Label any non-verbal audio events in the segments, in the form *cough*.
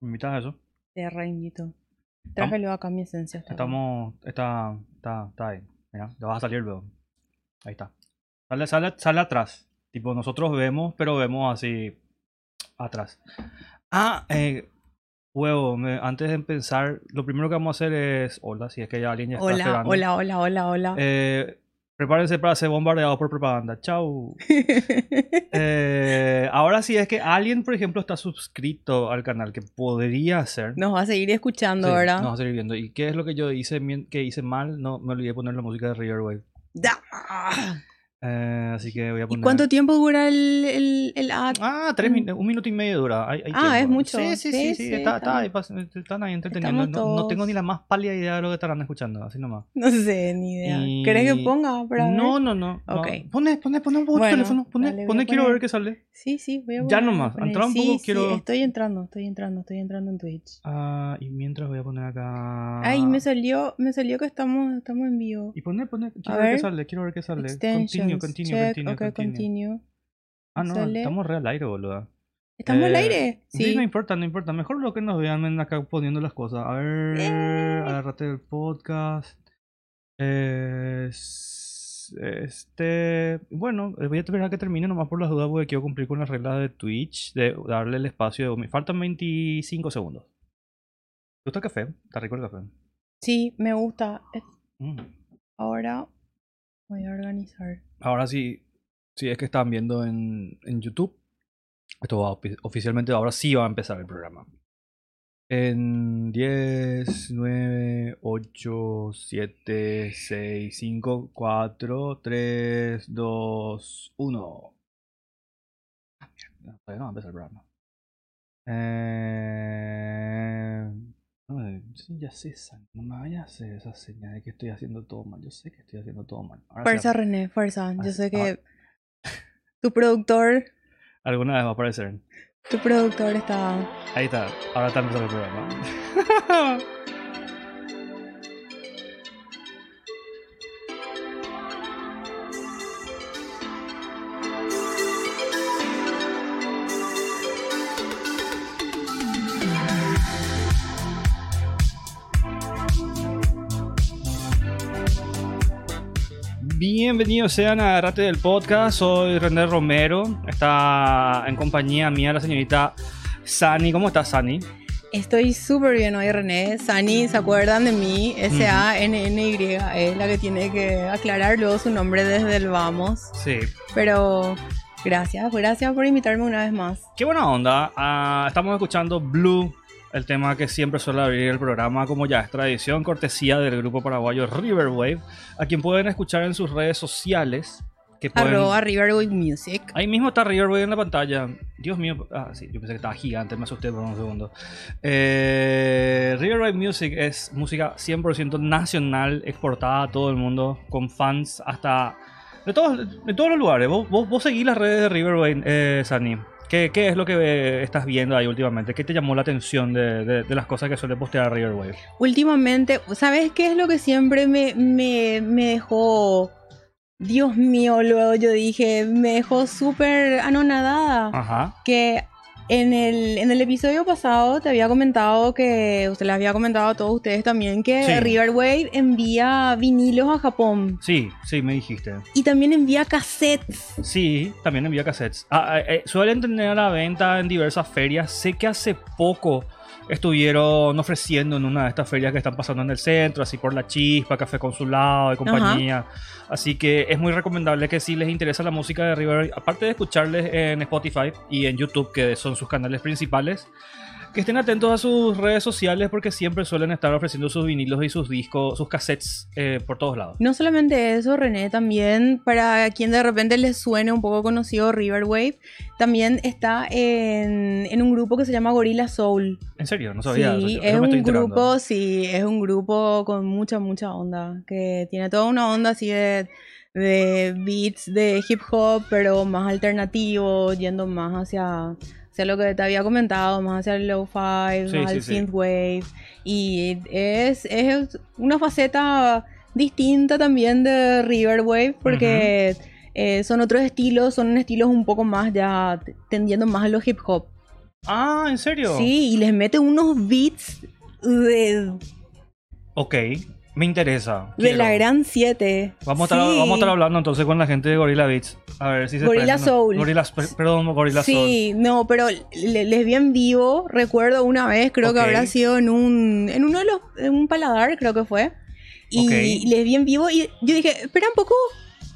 ¿Me invitas a eso? Te reinvito. Trájelo acá mi esencia. Estamos. Está. Está, está ahí. Mira, ya vas a salir luego. Ahí está. Sale, sale, sale atrás. Tipo, nosotros vemos, pero vemos así. Atrás. Ah, eh. Huevo, me- antes de empezar, lo primero que vamos a hacer es. Hola, si es que ya alguien ya está Hola, esperando. hola, hola, hola, hola. Eh, prepárense para ser bombardeados por propaganda. Chau. *laughs* Eh, ahora sí es que alguien, por ejemplo, está suscrito al canal, que podría ser. Nos va a seguir escuchando, Sí, ¿verdad? nos va a seguir viendo. ¿Y qué es lo que yo hice que hice mal? No, me olvidé poner la música de Riverwave. Da. Eh, así que voy a ¿Y poner. cuánto tiempo dura el, el, el ad? Ah, tres min- un minuto y medio dura. Hay- hay Ah, es mucho. Sí, sí, sí, Sí, está, está pas- están ahí entreteniendo. No, no tengo ni la más pálida idea de lo que estarán escuchando, así nomás. *laughs* No sé, ni idea. Y- ¿Querés que ponga? Para? No, no, no. no. Ok. Pone, pone, pone un poco Bueno, teléfono. Pone, pone, quiero ver qué sale. Sí, sí, voy a Ya poner, nomás, voy a poner. entra un poco, sí, quiero- estoy entrando, estoy entrando, estoy entrando en Twitch. Ah, y mientras voy a poner acá. Ay, me salió, me salió que estamos, estamos en vivo. Y pone, pone, quiero A ver, qué sale, quiero ver qué sale. Continue, continue, check, continue, continue. Ah, no, Sale. estamos re al aire, boludo. ¿Estamos al Eh, aire? Sí. no importa, no importa. Mejor lo que nos vean acá poniendo las cosas. A ver, Eh. agárrate del podcast. Es- Este, bueno, eh, voy a esperar a que termine nomás por las dudas porque quiero cumplir con las reglas de Twitch, de darle el espacio. Me faltan 25 segundos. ¿Te gusta el café? Está rico el café. Sí, me gusta. Mm. Ahora voy a organizar. Ahora sí, si es que están viendo en, en YouTube, esto va ofi- oficialmente, ahora sí va a empezar el programa. En 10, 9, 8, 7, 6, 5, 4, 3, 2, 1. Ah, mierda, Todavía no va a empezar el programa. Eh... ay, sí, ya no me vayas a hacer esa señal de que estoy haciendo todo mal. Yo sé que estoy haciendo todo mal. Ahora Fuerza, René, fuerza. Yo Ah, sé ah. que tu productor, alguna vez va a aparecer. tu productor está. Ahí está, ahora está empezando el programa. *laughs* Bienvenidos sean a Rate del Podcast, soy René Romero, está en compañía mía la señorita Sani. ¿Cómo estás, Sani? Estoy súper bien hoy, René. Sani, ¿se acuerdan de mí? S-A-N-N-Y es la que tiene que aclarar luego su nombre desde el vamos. Sí. Pero gracias, gracias por invitarme una vez más. Qué buena onda. Ah, estamos escuchando Blue, el tema que siempre suele abrir el programa, como ya es tradición, cortesía del grupo paraguayo Riverwave, a quien pueden escuchar en sus redes sociales. Que pueden... Arroba Riverwave Music. Ahí mismo está Riverwave en la pantalla. Dios mío. Ah, sí, yo pensé que estaba gigante, me asusté por un segundo. Eh, Riverwave Music es música 100% nacional, exportada a todo el mundo, con fans hasta. de todos, de todos los lugares. Vos, vos, vos seguís las redes de Riverwave, eh, Sani. ¿Qué, ¿Qué es lo que eh, estás viendo ahí últimamente? ¿Qué te llamó la atención de, de- de las cosas que suele postear Riverwave? Últimamente, ¿sabes qué es lo que siempre me, me, me dejó... Dios mío, luego yo dije, me dejó súper anonadada. Ajá. que en el, en el episodio pasado te había comentado que, usted les había comentado a todos ustedes también, que Sí. Riverwave envía vinilos a Japón Sí, sí, me dijiste. y también envía cassettes. Sí, también envía cassettes. Ah, eh, eh, suelen tener a la venta en diversas ferias. Sé que hace poco estuvieron ofreciendo en una de estas ferias que están pasando en el centro, así por La Chispa, Café Consulado y compañía. Así que es muy recomendable que si les interesa la música de River, aparte de escucharles en Spotify y en YouTube, que son sus canales principales, que estén atentos a sus redes sociales porque siempre suelen estar ofreciendo sus vinilos y sus discos, sus cassettes eh, por todos lados. No solamente eso, René, también para quien de repente les suene un poco conocido Riverwave, también está en, en un grupo que se llama Gorilla Soul. En serio, no sabía. Sí, es eso un grupo, sí, es un grupo con mucha, mucha onda, que tiene toda una onda así de, de beats de hip hop, pero más alternativo, yendo más hacia, hacia lo que te había comentado, más hacia el lo-fi, Sí, más sí, al synthwave, y es, es una faceta distinta también de Riverwave, porque eh, son otros estilos, son estilos un poco más ya tendiendo más a lo hip hop. Ah, ¿en serio? Sí, y les mete unos beats de, Ok, me interesa. de quiero. la Gran 7. Vamos a, estar, Sí. vamos a estar hablando entonces con la gente de Gorilla Beats. A ver si se Gorilla prenden, ¿no? Soul. Gorilla, per- perdón, Gorilla Soul. Sí, no, pero le- les vi en vivo, recuerdo una vez, creo que habrá sido en un, en uno de los, en un paladar, creo que fue. Y les vi en vivo y yo dije, espera un poco,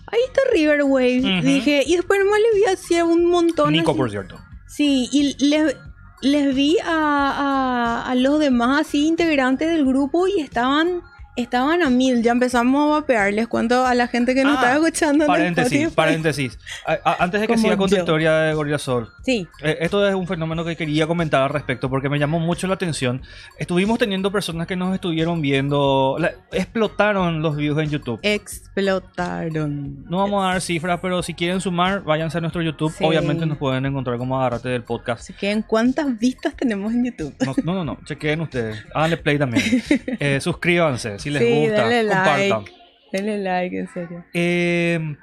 ahí está River Wave. Ujú. Dije, y después nomás les vi así a un montón. Nico, así. por cierto. Sí, y les, les vi a, a, a los demás así integrantes del grupo y estaban, estaban a mil. Ya empezamos a vapear. Les cuento a la gente que nos Ah, está escuchando. Paréntesis, paréntesis. A- a- antes de que Como siga con tu historia de Gorilla Soul, Sí, eh, esto es un fenómeno que quería comentar al respecto porque me llamó mucho la atención. Estuvimos teniendo personas que nos estuvieron viendo, la- explotaron los views en YouTube. explotaron. No vamos a dar cifras, pero si quieren sumar, váyanse a nuestro YouTube. Sí. Obviamente nos pueden encontrar como Agarrate del podcast. Así que en cuántas vistas tenemos en YouTube. No, no, no, no, chequeen ustedes. Háganle play también. *laughs* Eh, suscríbanse si les Sí, gusta. denle Compartan. like. Denle like, en serio. Eh,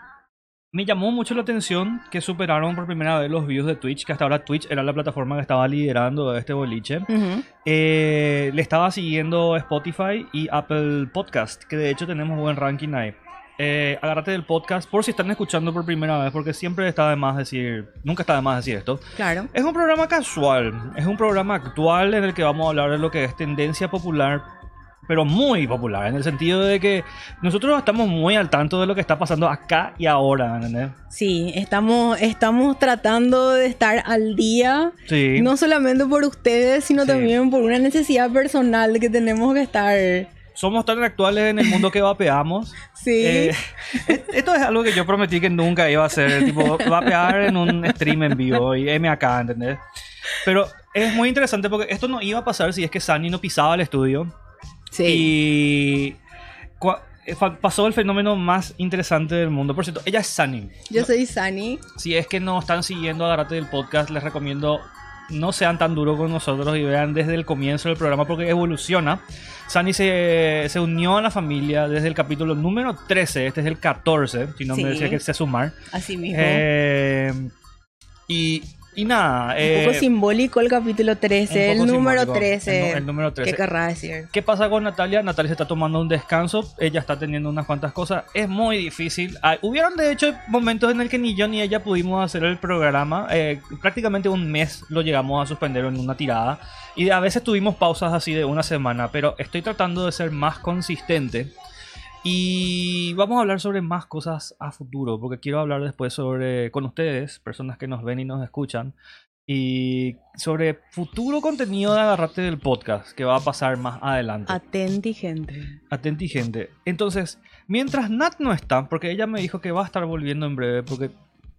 me llamó mucho la atención que superaron por primera vez los views de Twitch, que hasta ahora Twitch era la plataforma que estaba liderando este boliche. Eh, le estaba siguiendo Spotify y Apple Podcast, que de hecho tenemos buen ranking ahí. Eh, agárrate del podcast por si están escuchando por primera vez, porque siempre está de más decir, nunca está de más decir esto. Claro. Es un programa casual, es un programa actual en el que vamos a hablar de lo que es tendencia popular, pero muy popular, en el sentido de que nosotros estamos muy al tanto de lo que está pasando acá y ahora, ¿entendés? Sí, estamos, estamos tratando de estar al día. Sí. No solamente por ustedes, sino Sí. también por una necesidad personal que tenemos que estar. Somos tan actuales en el mundo que vapeamos. *laughs* Sí. Eh, esto es algo que yo prometí que nunca iba a hacer, tipo, vapear en un stream en vivo y M acá, ¿entendés? Pero es muy interesante porque esto no iba a pasar si es que Sunny no pisaba el estudio. Sí. Y eh, pasó el fenómeno más interesante del mundo. Por cierto, ella es Sunny. Yo soy Sani. Si es que no están siguiendo Agarrate del podcast, les recomiendo no sean tan duros con nosotros y vean desde el comienzo del programa porque evoluciona. Sunny se, se unió a la familia desde el capítulo número 13, este es el 14, si no Sí. me decía que sé sumar. Así mismo. Eh, y, y nada. Un eh, poco simbólico el capítulo 13, un el número simbólico. 13. El, el número 13. ¿Qué querrá decir? ¿Qué pasa con Natalia? Natalia se está tomando un descanso, ella está teniendo unas cuantas cosas, es muy difícil. Ah, hubieron de hecho momentos en el que ni yo ni ella pudimos hacer el programa, eh, prácticamente un mes lo llegamos a suspender en una tirada y a veces tuvimos pausas así de una semana, pero estoy tratando de ser más consistente. Y vamos a hablar sobre más cosas a futuro, porque quiero hablar después sobre con ustedes, personas que nos ven y nos escuchan, y sobre futuro contenido de Agarrate del podcast que va a pasar más adelante. Atenti, gente. Atenti, gente. Entonces, mientras Nat no está, porque ella me dijo que va a estar volviendo en breve, porque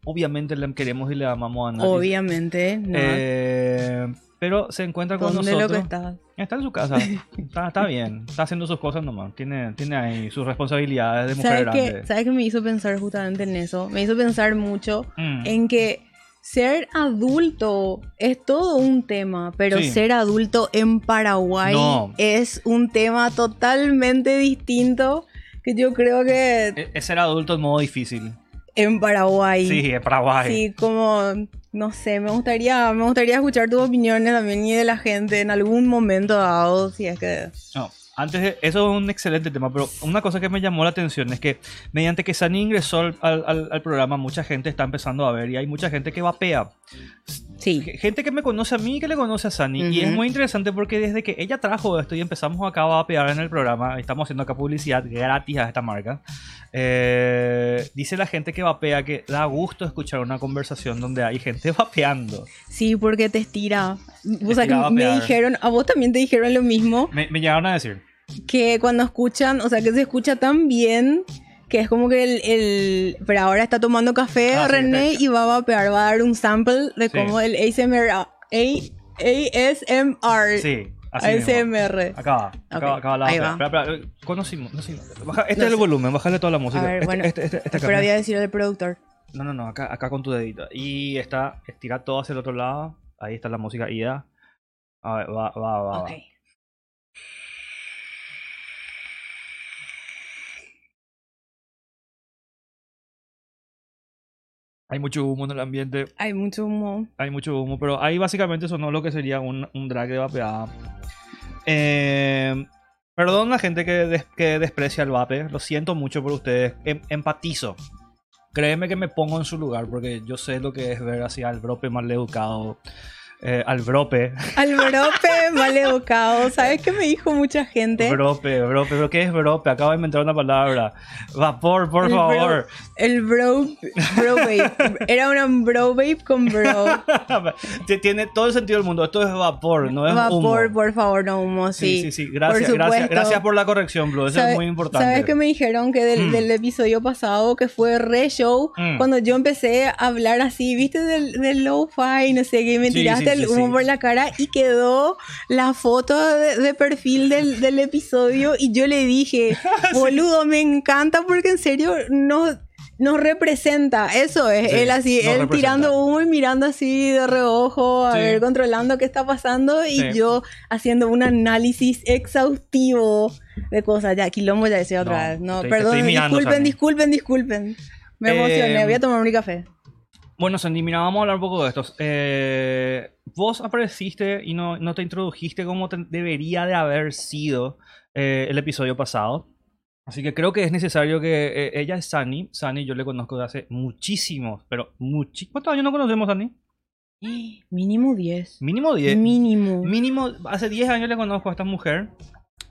obviamente le queremos y le amamos a Nat. Obviamente, no. Eh, pero se encuentra con ¿Dónde lo nosotros. que estás? Está en su casa. *laughs* Está, está bien. Está haciendo sus cosas nomás. Tiene, tiene ahí sus responsabilidades de mujer ¿Sabes grande. qué? ¿Sabes qué me hizo pensar justamente en eso? Me hizo pensar mucho Mm. en que ser adulto es todo un tema, pero Sí. ser adulto en Paraguay No. es un tema totalmente distinto que yo creo que Es- Es ser adulto en modo difícil. en Paraguay. Sí, es Paraguay. Sí, como, no sé, me gustaría, me gustaría escuchar tus opiniones también y de la gente en algún momento dado, si es que... No, antes de, eso es un excelente tema, pero una cosa que me llamó la atención es que mediante que Sani ingresó al, al- programa, mucha gente está empezando a ver y hay mucha gente que vapea. Sí, Gente que me conoce a mí y que le conoce a Sani. Y es muy interesante porque desde que ella trajo esto y empezamos acá a vapear en el programa, estamos haciendo acá publicidad gratis a esta marca, eh, dice la gente que vapea que da gusto escuchar una conversación donde hay gente *laughs* vapeando. sí, porque te estira. O sea, que me dijeron, a vos también te dijeron lo mismo, Me, me llegaron a decir. que cuando escuchan, o sea, que se escucha tan bien que es como que el... el- pero ahora está tomando café Ah, sí, René y va a vapear, va a dar un sample de Sí. cómo el ASMR... A, ASMR. Sí, así. ASMR. Acá va, acá, Ok, acá va la ahí va. Espera, espera, eh, conocimos, no sé, baja- este No es el sé. volumen, bájale toda la música. A ver, Este- bueno, este- este- esta Pero voy a decir al productor. No, no, no, acá, acá con tu dedito. Y está, estira todo hacia el otro lado. Ahí está la música ida. A ver, va, va, va. va. Ok. Hay mucho humo en el ambiente. Hay mucho humo. Hay mucho humo, pero ahí básicamente sonó lo que sería un, un drag de vapeada. Eh, perdón la gente que, des- que desprecia el vape. Lo siento mucho por ustedes. Em- empatizo. Créeme que me pongo en su lugar porque yo sé lo que es ver así al brope mal educado. Eh, al brope. Al brope *laughs* mal educado. ¿Sabes qué me dijo mucha gente? Brope, brope. ¿Pero qué es brope? Acabo de inventar una palabra. Vapor, por El favor. bro- El bro, bro babe. *laughs* Era una bro babe con bro. *laughs* Tiene todo el sentido del mundo. Esto es vapor, no es Vapor, humo. por favor, no humo, Sí, sí. sí, sí. Gracias, Por gracias, gracias por la corrección, bro. Eso ¿Sabe- es muy importante. ¿Sabes qué me dijeron que del, Mm. del episodio pasado, que fue re show, Mm. cuando yo empecé a hablar así, viste, del, del lo-fi, no sé qué, me Sí, tiraste sí, el humo sí. por la cara y quedó la foto de, de perfil del, del episodio y yo le dije, *laughs* boludo, me encanta porque en serio nos, nos representa. Eso es, él así, él representa. tirando humo y mirando así de reojo, a ver, controlando qué está pasando y yo haciendo un análisis exhaustivo de cosas. Ya, quilombo ya decía otra No, vez. No, perdón, estoy disculpen, Sani. disculpen, disculpen. Me Eh, emocioné, voy a tomar mi café. Bueno, Sandy, mira, vamos a hablar un poco de estos. Eh, vos apareciste y no, no te introdujiste como te- debería de haber sido eh, el episodio pasado. Así que creo que es necesario que eh, ella es Sunny. Sunny yo le conozco de hace muchísimos, pero muchísimos. ¿Cuántos años no conocemos, Sunny? *gasps* Mínimo 10. Mínimo 10. Mínimo. Mínimo, hace 10 años le conozco a esta mujer.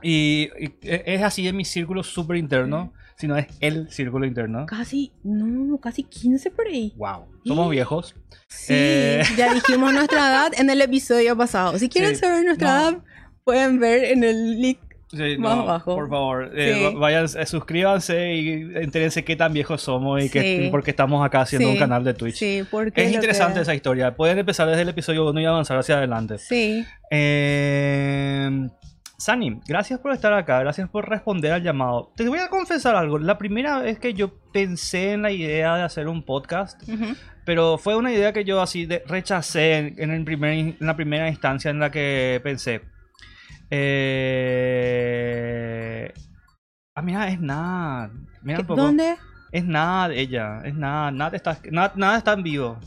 Y, y es así en mi círculo súper interno. Si no es el círculo interno. Casi, no, casi 15 por ahí. Wow. Somos viejos. Sí, Eh. ya *laughs* dijimos nuestra edad en el episodio pasado. Si quieren Sí. saber nuestra No. edad, pueden ver en el link. Sí, Más no, abajo. Por favor, eh, Sí. va- vayan, eh, suscríbanse y entérense qué tan viejos somos y que, Sí. porque estamos acá haciendo un canal de Twitch. Sí, porque Es interesante que- esa historia. Pueden empezar desde el episodio 1 y avanzar hacia adelante. Sí. Eh, Sani, gracias por estar acá, gracias por responder al llamado. Te voy a confesar algo. La primera vez que yo pensé en la idea de hacer un podcast, pero fue una idea que yo así de- rechacé en, en el primer, en la primera instancia en la que pensé. Eh... Ah, mira, es nada. Mira ¿Qué- un poco. ¿Dónde? Es nada ella. Es nada. Nada está, nada, nada está en vivo.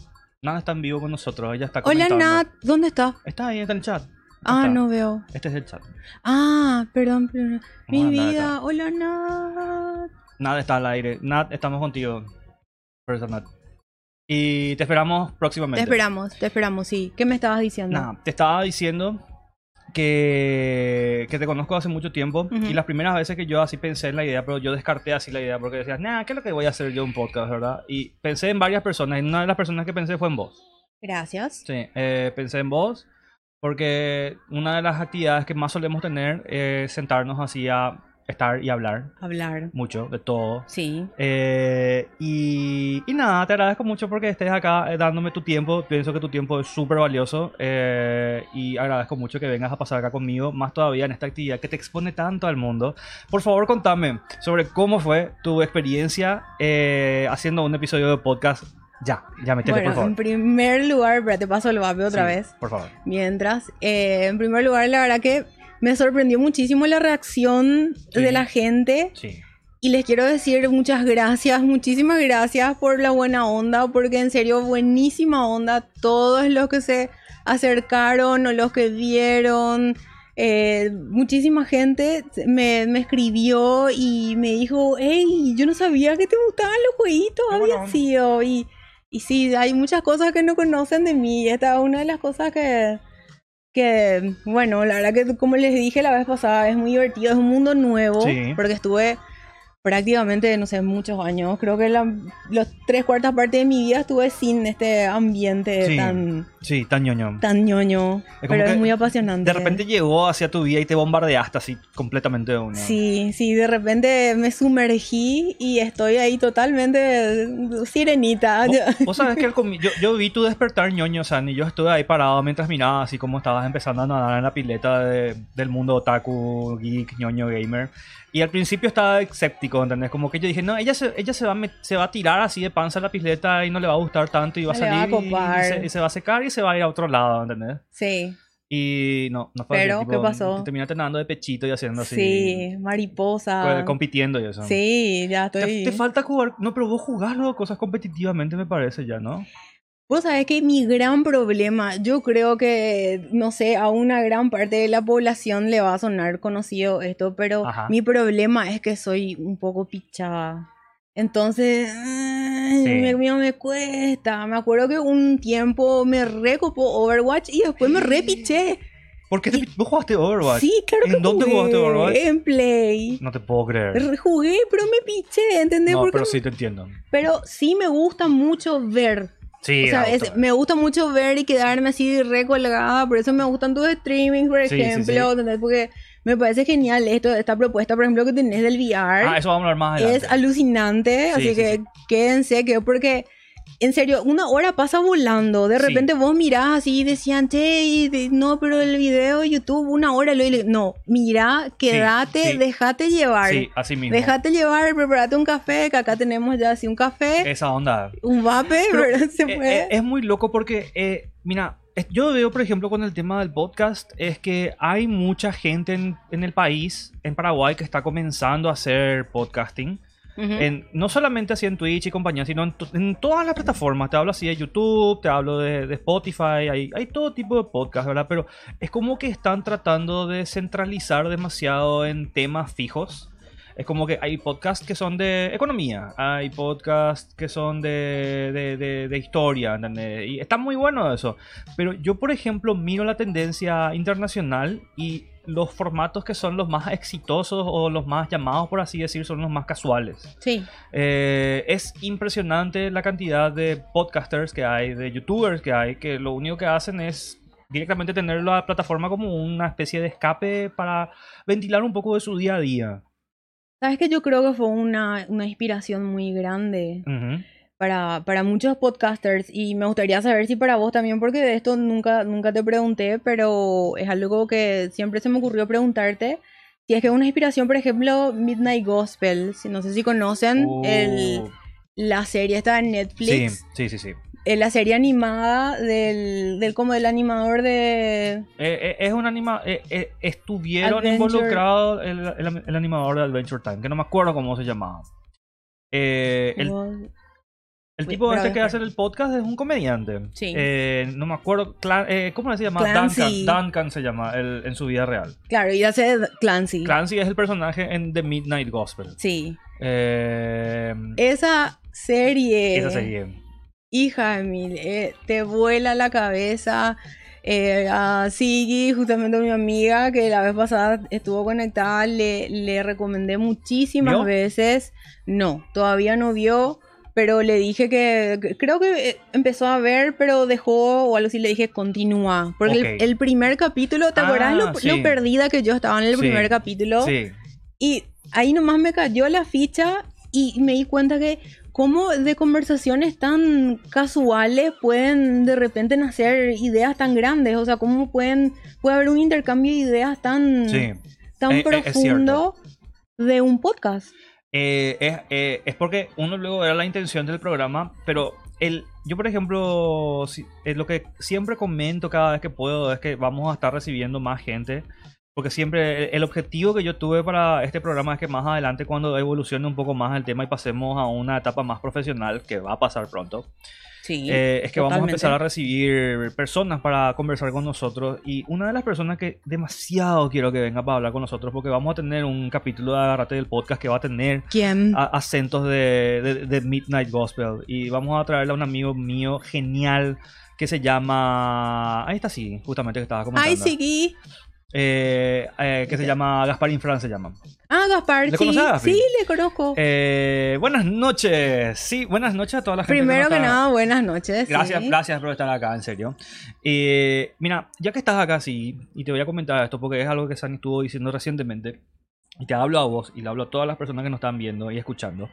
Nada está en vivo con nosotros. Ella está Hola comentando. Nat, ¿dónde está? Está ahí, está en el chat. Ah, no veo. Este es el chat. Ah, perdón, perdón. Mi vida, acá. hola Nat. Nada está al aire. Nat, estamos contigo. Profesor Nat. Y te esperamos próximamente. Te esperamos, te esperamos, sí. ¿Qué me estabas diciendo? Nada, te estaba diciendo que, que te conozco hace mucho tiempo Ujú. y las primeras veces que yo así pensé en la idea, pero yo descarté así la idea porque decías, nah, ¿qué es lo que voy a hacer yo un podcast, verdad? Y pensé en varias personas y una de las personas que pensé fue en vos. Gracias. Sí, eh, pensé en vos porque una de las actividades que más solemos tener es sentarnos así a estar y hablar Hablar. mucho de todo. Sí. Eh, y, y nada, te agradezco mucho porque estés acá eh, dándome tu tiempo. Pienso que tu tiempo es súper valioso eh, y agradezco mucho que vengas a pasar acá conmigo, más todavía en esta actividad que te expone tanto al mundo. Por favor, contame sobre cómo fue tu experiencia eh, haciendo un episodio de podcast. Ya, ya metete, Bueno, por favor. en primer lugar, pero te paso el vape otra Sí, vez. Por favor. Mientras, eh, en primer lugar, la verdad que me sorprendió muchísimo la reacción Sí. de la gente. Sí. Y les quiero decir muchas gracias, muchísimas gracias por la buena onda, porque en serio, buenísima onda. Todos los que se acercaron o los que vieron, eh, muchísima gente me, me escribió y me dijo, hey, yo no sabía que te gustaban los jueguitos, había sido. Y, y sí, hay muchas cosas que no conocen de mí. y Esta es una de las cosas que, que, bueno, la verdad que como les dije la vez pasada, es muy divertido, es un mundo nuevo, Sí. porque estuve prácticamente, no sé, muchos años, creo que la, los tres cuartas partes de mi vida estuve sin este ambiente Sí. tan, Sí, tan ñoño. tan ñoño, Es como pero es muy apasionante. De repente llegó hacia tu vida y te bombardeaste así completamente de una. Sí, sí, de repente me sumergí y estoy ahí totalmente sirenita. Vos, *laughs* vos sabés que yo, yo vi tu despertar ñoño, San, y yo estuve ahí parado mientras miraba así como estabas empezando a nadar en la pileta de- del mundo otaku, geek, ñoño, gamer. Y al principio estaba escéptico, ¿entendés? Como que yo dije, no, ella se, ella se, va, a se va a tirar así de panza a la pileta y no le va a gustar tanto y va a No le va a salir y- se, y se va a secar y se va a ir a otro lado, ¿entendés? Sí, Y no, no fue Pero, tipo, ¿qué pasó? Te terminaste nadando de pechito y haciendo así. Sí, mariposa. co- Compitiendo y eso. Sí, ya Te, estoy. te falta jugar. No, pero vos jugás luego cosas competitivamente, me parece ya, ¿no? Vos sabés que mi gran problema, yo creo que, no sé, a una gran parte de la población le va a sonar conocido esto, pero Ajá. mi problema es que soy un poco pichada. Entonces, Sí. me, me, me cuesta. Me acuerdo que un tiempo me recopó Overwatch y después me repiché. ¿Por qué te, vos jugaste Overwatch? Sí, claro ¿En que dónde jugué. jugaste Overwatch? En Play. No te puedo creer. Re- Jugué, pero me piché, ¿entendés? No, Porque- pero sí te entiendo. pero sí me gusta mucho ver Sí, o sea, es- me gusta mucho ver y quedarme así recolgada, por eso me gustan tus streamings, por Sí, ejemplo, sí. Porque me parece genial esto, esta propuesta, por ejemplo, que tenés del VR. Ah, eso vamos a hablar más adelante. es alucinante, Sí, así sí, que quédense, que porque en serio, una hora pasa volando. De Sí. repente vos mirás así y decían, che, y de- no, pero el video de YouTube, una hora. Lo, no, mira, quédate, sí. déjate llevar. Sí, así mismo. Déjate llevar, prepárate un café, que acá tenemos ya así un café, Esa onda. un vape, Pero, ¿verdad? *laughs* Se Eh, puede. eh, es muy loco porque, eh, mira, yo veo, por ejemplo, con el tema del podcast, es que hay mucha gente en, en el país, en Paraguay, que está comenzando a hacer podcasting. No solamente así en Twitch y compañía, sino en, to- en todas las plataformas. Te hablo así de YouTube, te hablo de, Spotify, hay, hay todo tipo de podcast, ¿verdad? Pero es como que están tratando de centralizar demasiado en temas fijos. Es como que hay podcasts que son de economía, hay podcasts que son de, de, de- de historia, ¿entendés? Y está muy bueno eso. Pero yo, por ejemplo, miro la tendencia internacional y los formatos que son los más exitosos o los más llamados, por así decir, son los más casuales. Sí. Eh, es impresionante la cantidad de podcasters que hay, de youtubers que hay, que lo único que hacen es directamente tener la plataforma como una especie de escape para ventilar un poco de su día a día. Sabes que yo creo que fue una, una inspiración muy grande Ujú. Para, para muchos podcasters y me gustaría saber si para vos también, porque de esto nunca, nunca te pregunté, pero es algo que siempre se me ocurrió preguntarte. Si es que una inspiración, por ejemplo, Midnight Gospel, no sé si conocen el, Uh, la serie está en sí, Netflix, sí, sí, sí. eh, la serie animada del, del como del animador de... Eh, eh, es un anima eh, eh, estuvieron Adventure. involucrados el, el- el animador de Adventure Time, que no me acuerdo cómo se llamaba. Eh, el, el tipo Pero este que hace el podcast es un comediante. Sí. Eh, no me acuerdo. Eh, ¿Cómo se llama? Clancy. Duncan. Duncan se llama el- en su vida real. Claro, y hace Clancy. Clancy es el personaje en The Midnight Gospel. Sí. Eh, Esa serie. esa serie. Hija de mil, eh, te vuela la cabeza. Eh, a Sigi, justamente mi amiga, que la vez pasada estuvo conectada, le, le recomendé muchísimas ¿Vio? veces. No, todavía no vio, pero le dije que, creo que eh, empezó a ver, pero dejó, o algo así, le dije continúa. Porque el- primer capítulo, ¿te Ah, acordás lo, sí. lo perdida que yo estaba en el Sí. primer capítulo? Sí. Y ahí nomás me cayó la ficha y me di cuenta que cómo de conversaciones tan casuales pueden de repente nacer ideas tan grandes. O sea, cómo pueden, puede haber un intercambio de ideas tan, Sí. tan Eh, eh, es profundo de un podcast. Eh, es, eh, es porque uno luego era la intención del programa, pero el, yo, por ejemplo, si- lo que siempre comento cada vez que puedo es que vamos a estar recibiendo más gente. Porque siempre el, el objetivo que yo tuve para este programa es que más adelante, cuando evolucione un poco más el tema y pasemos a una etapa más profesional, que va a pasar pronto, Sí. eh, es que vamos a empezar a recibir personas para conversar con nosotros. Y una de las personas que demasiado quiero que venga para hablar con nosotros, porque vamos a tener un capítulo de Agarrate del podcast que va a tener ¿Quién? a- acentos de, de- de Midnight Gospel. Y vamos a traerle a un amigo mío genial que se llama. Ahí está, sí, justamente que estaba comentando. Sigui. Eh, eh, que se llama Gasparín Fran, se llama. Ah, Gaspar, ¿Le sí. a? Sí, le conozco. Eh, buenas noches. Sí, buenas noches a toda la gente. Primero que está- nada, buenas noches. Gracias, sí. gracias por estar acá, en serio. Mira, ya que estás acá, sí, y te voy a comentar esto porque es algo que Sani estuvo diciendo recientemente, y te hablo a vos y le hablo a todas las personas que nos están viendo y escuchando.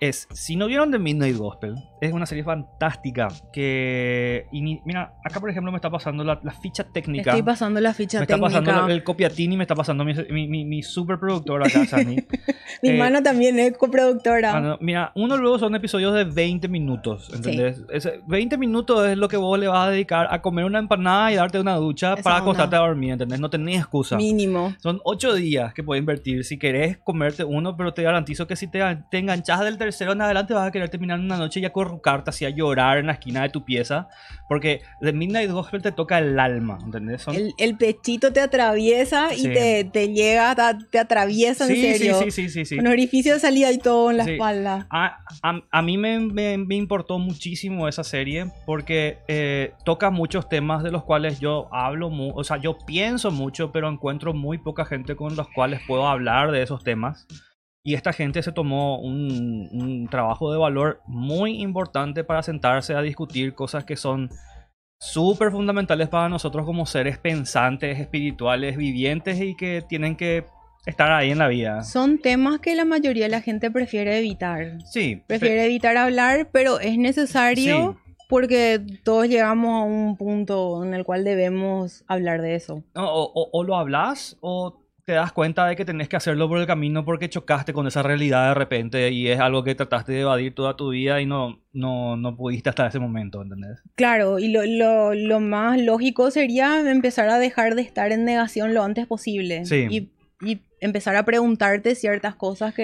Es, si no vieron The Midnight Gospel, es una serie fantástica que... ini- mira, acá por ejemplo me está pasando la, la ficha técnica. Estoy pasando la ficha me está técnica. pasando el copiatini, me está pasando mi, mi, mi, mi superproductor acá, *laughs* Sani. Mi Eh, hermana también es coproductora. Ah, no, Mira, uno luego son episodios de 20 minutos, ¿entendés? Ese 20 minutos es lo que vos le vas a dedicar a comer una empanada y darte una ducha Esa para onda. acostarte a dormir, ¿entendés? No tenés excusa. Mínimo. Son 8 días que puedes invertir si querés comerte uno, pero te garantizo que si te, te enganchas del tercero en adelante vas a querer terminar en una noche y acurrucarte así a llorar en la esquina de tu pieza, porque The Midnight Gospel te toca el alma, ¿entendés? Son- El, el pechito te atraviesa y Sí. te, te llega, te, te atraviesa en sí, sí, serio. sí, sí, sí, sí. Un orificio de salida y todo en la espalda. A, a- a mí me, me- me importó muchísimo esa serie porque eh, toca muchos temas de los cuales yo hablo, mu- o sea, yo pienso mucho, pero encuentro muy poca gente con los cuales puedo hablar de esos temas. Y esta gente se tomó un, un trabajo de valor muy importante para sentarse a discutir cosas que son súper fundamentales para nosotros como seres pensantes, espirituales, vivientes y que tienen que estar ahí en la vida. Son temas que la mayoría de la gente prefiere evitar. Sí, Prefiere evitar hablar, pero es necesario porque todos llegamos a un punto en el cual debemos hablar de eso. No, o, o- o lo hablas o te das cuenta de que tenés que hacerlo por el camino porque chocaste con esa realidad de repente y es algo que trataste de evadir toda tu vida y no, no, no pudiste hasta ese momento, ¿entendés? Claro, y lo, lo- lo más lógico sería empezar a dejar de estar en negación lo antes posible. Sí. Y, y empezar a preguntarte ciertas cosas que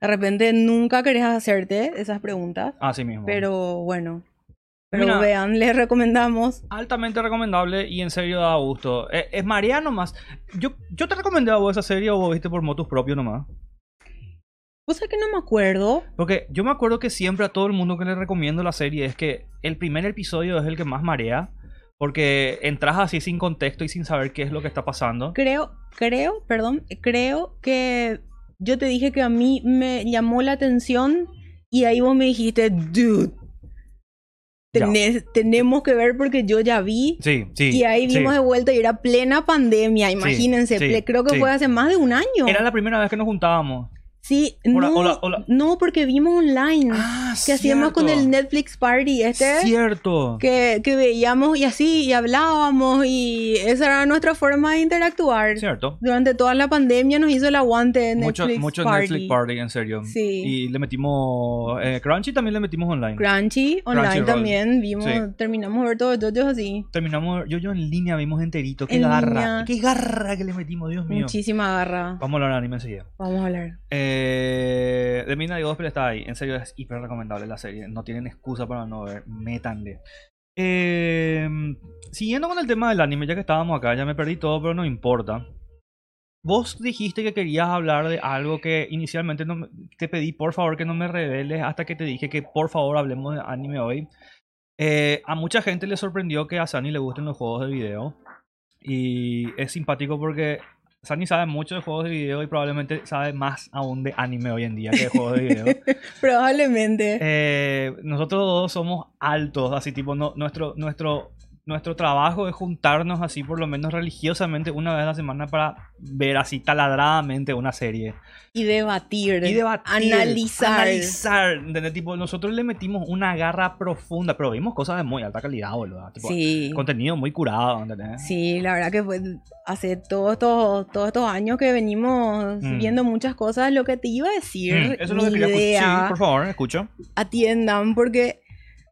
de repente nunca querés hacerte esas preguntas. Así mismo. Pero bueno. Pero Mira. vean, les recomendamos. Altamente recomendable y en serio da gusto. Eh, es María nomás. Yo, yo te recomendé a vos esa serie o vos viste por motus propios nomás. Cosa que no me acuerdo. Porque yo me acuerdo que siempre a todo el mundo que le recomiendo la serie es que el primer episodio es el que más marea. Porque entras así sin contexto y sin saber qué es lo que está pasando. Creo, creo, perdón, creo que yo te dije que a mí me llamó la atención y ahí vos me dijiste, dude. Tenés- tenemos que ver porque yo ya vi. Sí, sí. Y ahí sí. vimos de vuelta y era plena pandemia, imagínense. sí, creo que fue hace más de un año. Era la primera vez que nos juntábamos. Sí, Hola, no, hola, hola. no, porque vimos online. Ah, que hacíamos con cierto. el Netflix Party este. Cierto. Que, que veíamos y así, y hablábamos, y esa era nuestra forma de interactuar. Cierto. Durante toda la pandemia nos hizo el aguante Mucho, Netflix mucho Party. Netflix Party, en serio. Sí. Y le metimos. eh, Crunchy también le metimos online. Crunchy, online Crunchyroll. también, vimos, Sí. terminamos de ver todos ellos así. Terminamos. Yo, yo en línea vimos enterito. Qué En garra. línea. Qué garra que le metimos, Dios mío. Muchísima garra. Vamos a hablar de anime enseguida. Vamos a hablar. Eh, The Midnight Gospel está ahí. En serio, es hiper recomendable la serie. No tienen excusa para no ver. Métanle. Eh, siguiendo con el tema del anime, ya que estábamos acá, ya me perdí todo, pero no importa. Vos dijiste que querías hablar de algo que inicialmente no te pedí por favor que no me reveles hasta que te dije que por favor hablemos de anime hoy. Eh, a mucha gente le sorprendió que a Sani le gusten los juegos de video. Y es simpático porque Sani sabe mucho de juegos de video y probablemente sabe más aún de anime hoy en día que de juegos de video. *laughs* Probablemente. Eh, nosotros dos somos altos, así tipo, no, nuestro, nuestro, nuestro trabajo es juntarnos así por lo menos religiosamente una vez a la semana para ver así taladradamente una serie. y debatir. Y debatir. Analizar. Analizar. ¿entendés? Tipo, nosotros le metimos una garra profunda, pero vimos cosas de muy alta calidad, boludo. Tipo, Sí. Contenido muy curado, ¿entendés? Sí, la verdad que fue hace todos estos, todos estos años que venimos Mm. viendo muchas cosas. Lo que te iba a decir, Mm, eso es lo que quería escuchar. Sí, por favor, escucho. atiendan, porque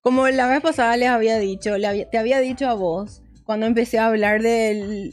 como la vez pasada les había dicho, le había- te había dicho a vos, cuando empecé a hablar de,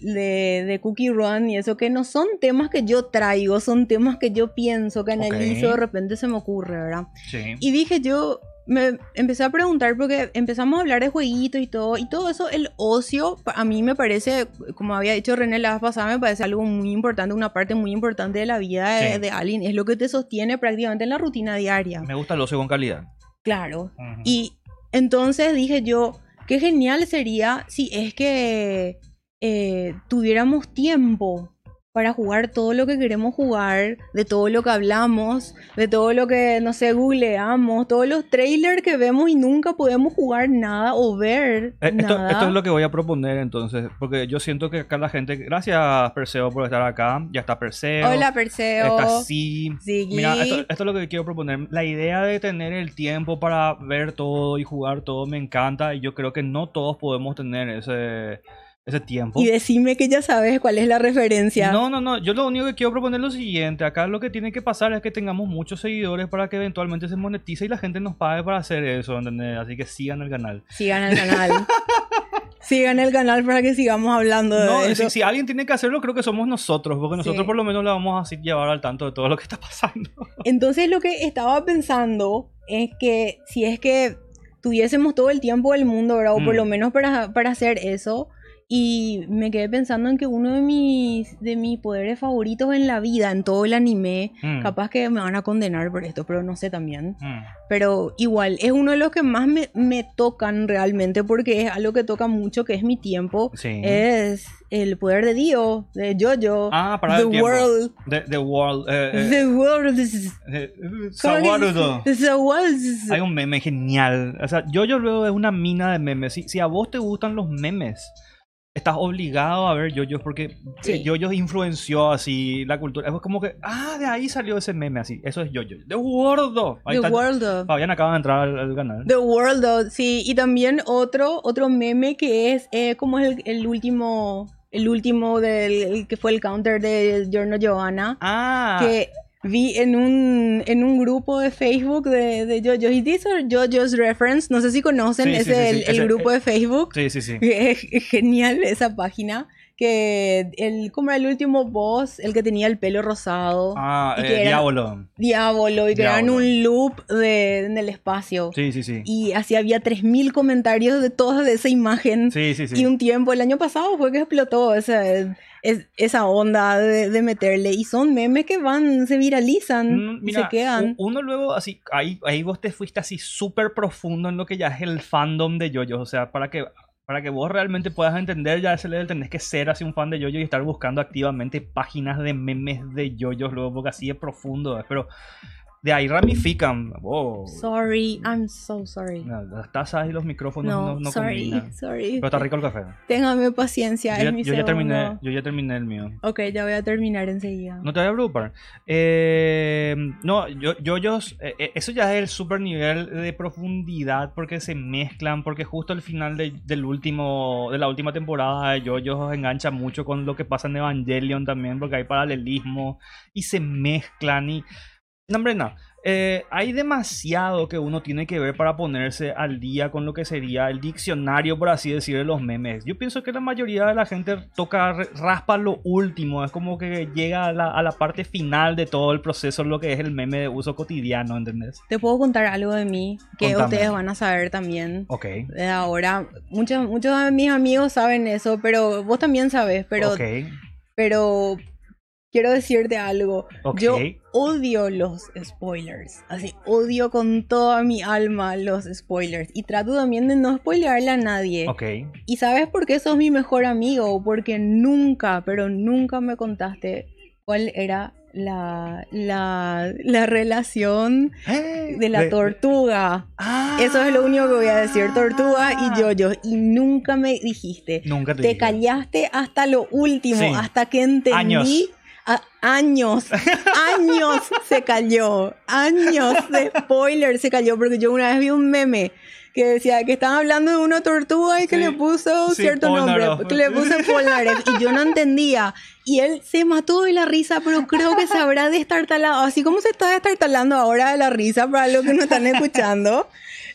de Cookie Run y eso, que no son temas que yo traigo, son temas que yo pienso, que analizo, de repente se me ocurre, ¿verdad? Sí. Y dije yo, me empecé a preguntar porque empezamos a hablar de jueguitos y todo, y todo eso, el ocio, a mí me parece, como había dicho René la vez pasada, me parece algo muy importante, una parte muy importante de la vida de, Sí. de alguien, es lo que te sostiene prácticamente en la rutina diaria. Me gusta el ocio con calidad. Claro. Y entonces dije yo, qué genial sería si es que eh, tuviéramos tiempo para jugar todo lo que queremos jugar, de todo lo que hablamos, de todo lo que, no sé, googleamos, todos los trailers que vemos y nunca podemos jugar nada o ver Eh, Esto, nada. esto es lo que voy a proponer entonces, porque yo siento que acá la gente, gracias Perseo por estar acá, ya está Perseo, Hola, Perseo. está Sí. Mira, esto, esto es lo que quiero proponer. La idea de tener el tiempo para ver todo y jugar todo me encanta y yo creo que no todos podemos tener ese, ese tiempo. Y decime que ya sabes cuál es la referencia. No, no, no. Yo lo único que quiero proponer es lo siguiente. Acá lo que tiene que pasar es que tengamos muchos seguidores para que eventualmente se monetice y la gente nos pague para hacer eso, ¿entendés? Así que sigan el canal. Sigan el canal. *laughs* sigan el canal para que sigamos hablando de No, eso. si, si alguien tiene que hacerlo, creo que somos nosotros, porque nosotros Sí. por lo menos la vamos a así llevar al tanto de todo lo que está pasando. *laughs* Entonces lo que estaba pensando es que si es que tuviésemos todo el tiempo del mundo, ¿verdad? O por Mm. lo menos para, para hacer eso. Y me quedé pensando en que uno de mis, de mis poderes favoritos en la vida, en todo el anime, Mm. capaz que me van a condenar por esto, pero no sé también. Mm. Pero igual, es uno de los que más me, me tocan realmente porque es algo que toca mucho, que es mi tiempo. Sí. Es el poder de Dio, de Jojo. Ah, para The el. World. The, the World. eh, eh, The World. is- eh, ¿cómo que Sawarudo. se- The World. is- Hay un meme genial. O sea, yo luego es una mina de memes. Si, si a vos te gustan los memes, estás obligado a ver yoyos porque Sí. yoyos influenció así la cultura. Es como que, ah, de ahí salió ese meme así. Eso es yoyo. De World. Ahí The está. World. of- Fabián acaba de entrar al, al canal. The World, of- sí. Y también otro, otro meme que es eh, como es el, el último, el último del el que fue el counter de Giorno Giovanna. Ah, que vi en un, en un grupo de Facebook de, de JoJo's. Y these are JoJo's Reference. No sé si conocen Sí, sí, ese, sí, el, el Ese- grupo de Facebook. sí, sí, sí. Es genial esa página. Que el, como era el último boss, el que tenía el pelo rosado. Ah, y eh, que era Diablo. Diablo. Y Diablo. un loop de, en el espacio. Sí, sí, sí. Y así había 3.000 comentarios de todas de esa imagen. Sí, sí, sí. Y un tiempo, el año pasado fue que explotó esa, es- esa onda de, de meterle. Y son memes que van, se viralizan Mm, Mira, se quedan. uno luego así, ahí, ahí vos te fuiste así súper profundo en lo que ya es el fandom de yoyos. O sea, para que, para que vos realmente puedas entender ya ese level tenés que ser así un fan de yoyos y estar buscando activamente páginas de memes de yoyos luego, porque así es profundo. es, Pero de ahí ramifican. Oh, Sorry, I'm so sorry. no, las tazas y los micrófonos no, No, no sorry, combinan. *laughs* sorry. Pero está rico el café. Téngame paciencia, Yo, ya- mi yo ya terminé, yo ya terminé el mío. Ok, ya voy a terminar enseguida. No te voy a preocupar. Eh, no, yo, yoyos, eh, eh, eso ya es el super nivel de profundidad porque se mezclan, porque justo el final de, del último, de la última temporada de yoyos engancha mucho con lo que pasa en Evangelion también, porque hay paralelismo y se mezclan y... No, hombre, no. Eh, hay demasiado que uno tiene que ver para ponerse al día con lo que sería el diccionario, por así decir, de los memes. Yo pienso que la mayoría de la gente toca, raspa lo último, es como que llega a la, a la parte final de todo el proceso, lo que es el meme de uso cotidiano, ¿entendés? Te puedo contar algo de mí que Contame. ustedes van a saber también. Ok. De ahora, muchos, muchos de mis amigos saben eso, pero vos también sabes, pero, ok. pero quiero decirte algo. Yo odio los spoilers. Así, odio con toda mi alma los spoilers. Y trato también de no spoilearle a nadie. Ok. ¿Y sabes por qué sos mi mejor amigo? Porque nunca, pero nunca me contaste cuál era la, la, la relación Eh, de la de- tortuga. Ah. Eso es lo único que voy a decir, tortuga y yo-yo. Y nunca me dijiste. Nunca te, Te dije. callaste hasta lo último, Sí. hasta que entendí. Años. A- años, años se cayó, años de spoiler se cayó, porque yo una vez vi un meme que decía que estaban hablando de una tortuga y que Sí. le puso Sí, cierto nombre, que le puso Polnareff, y yo no entendía. Y él se mató de la risa, pero creo que se habrá destartalado, así como se está destartalando ahora de la risa para los que no están escuchando.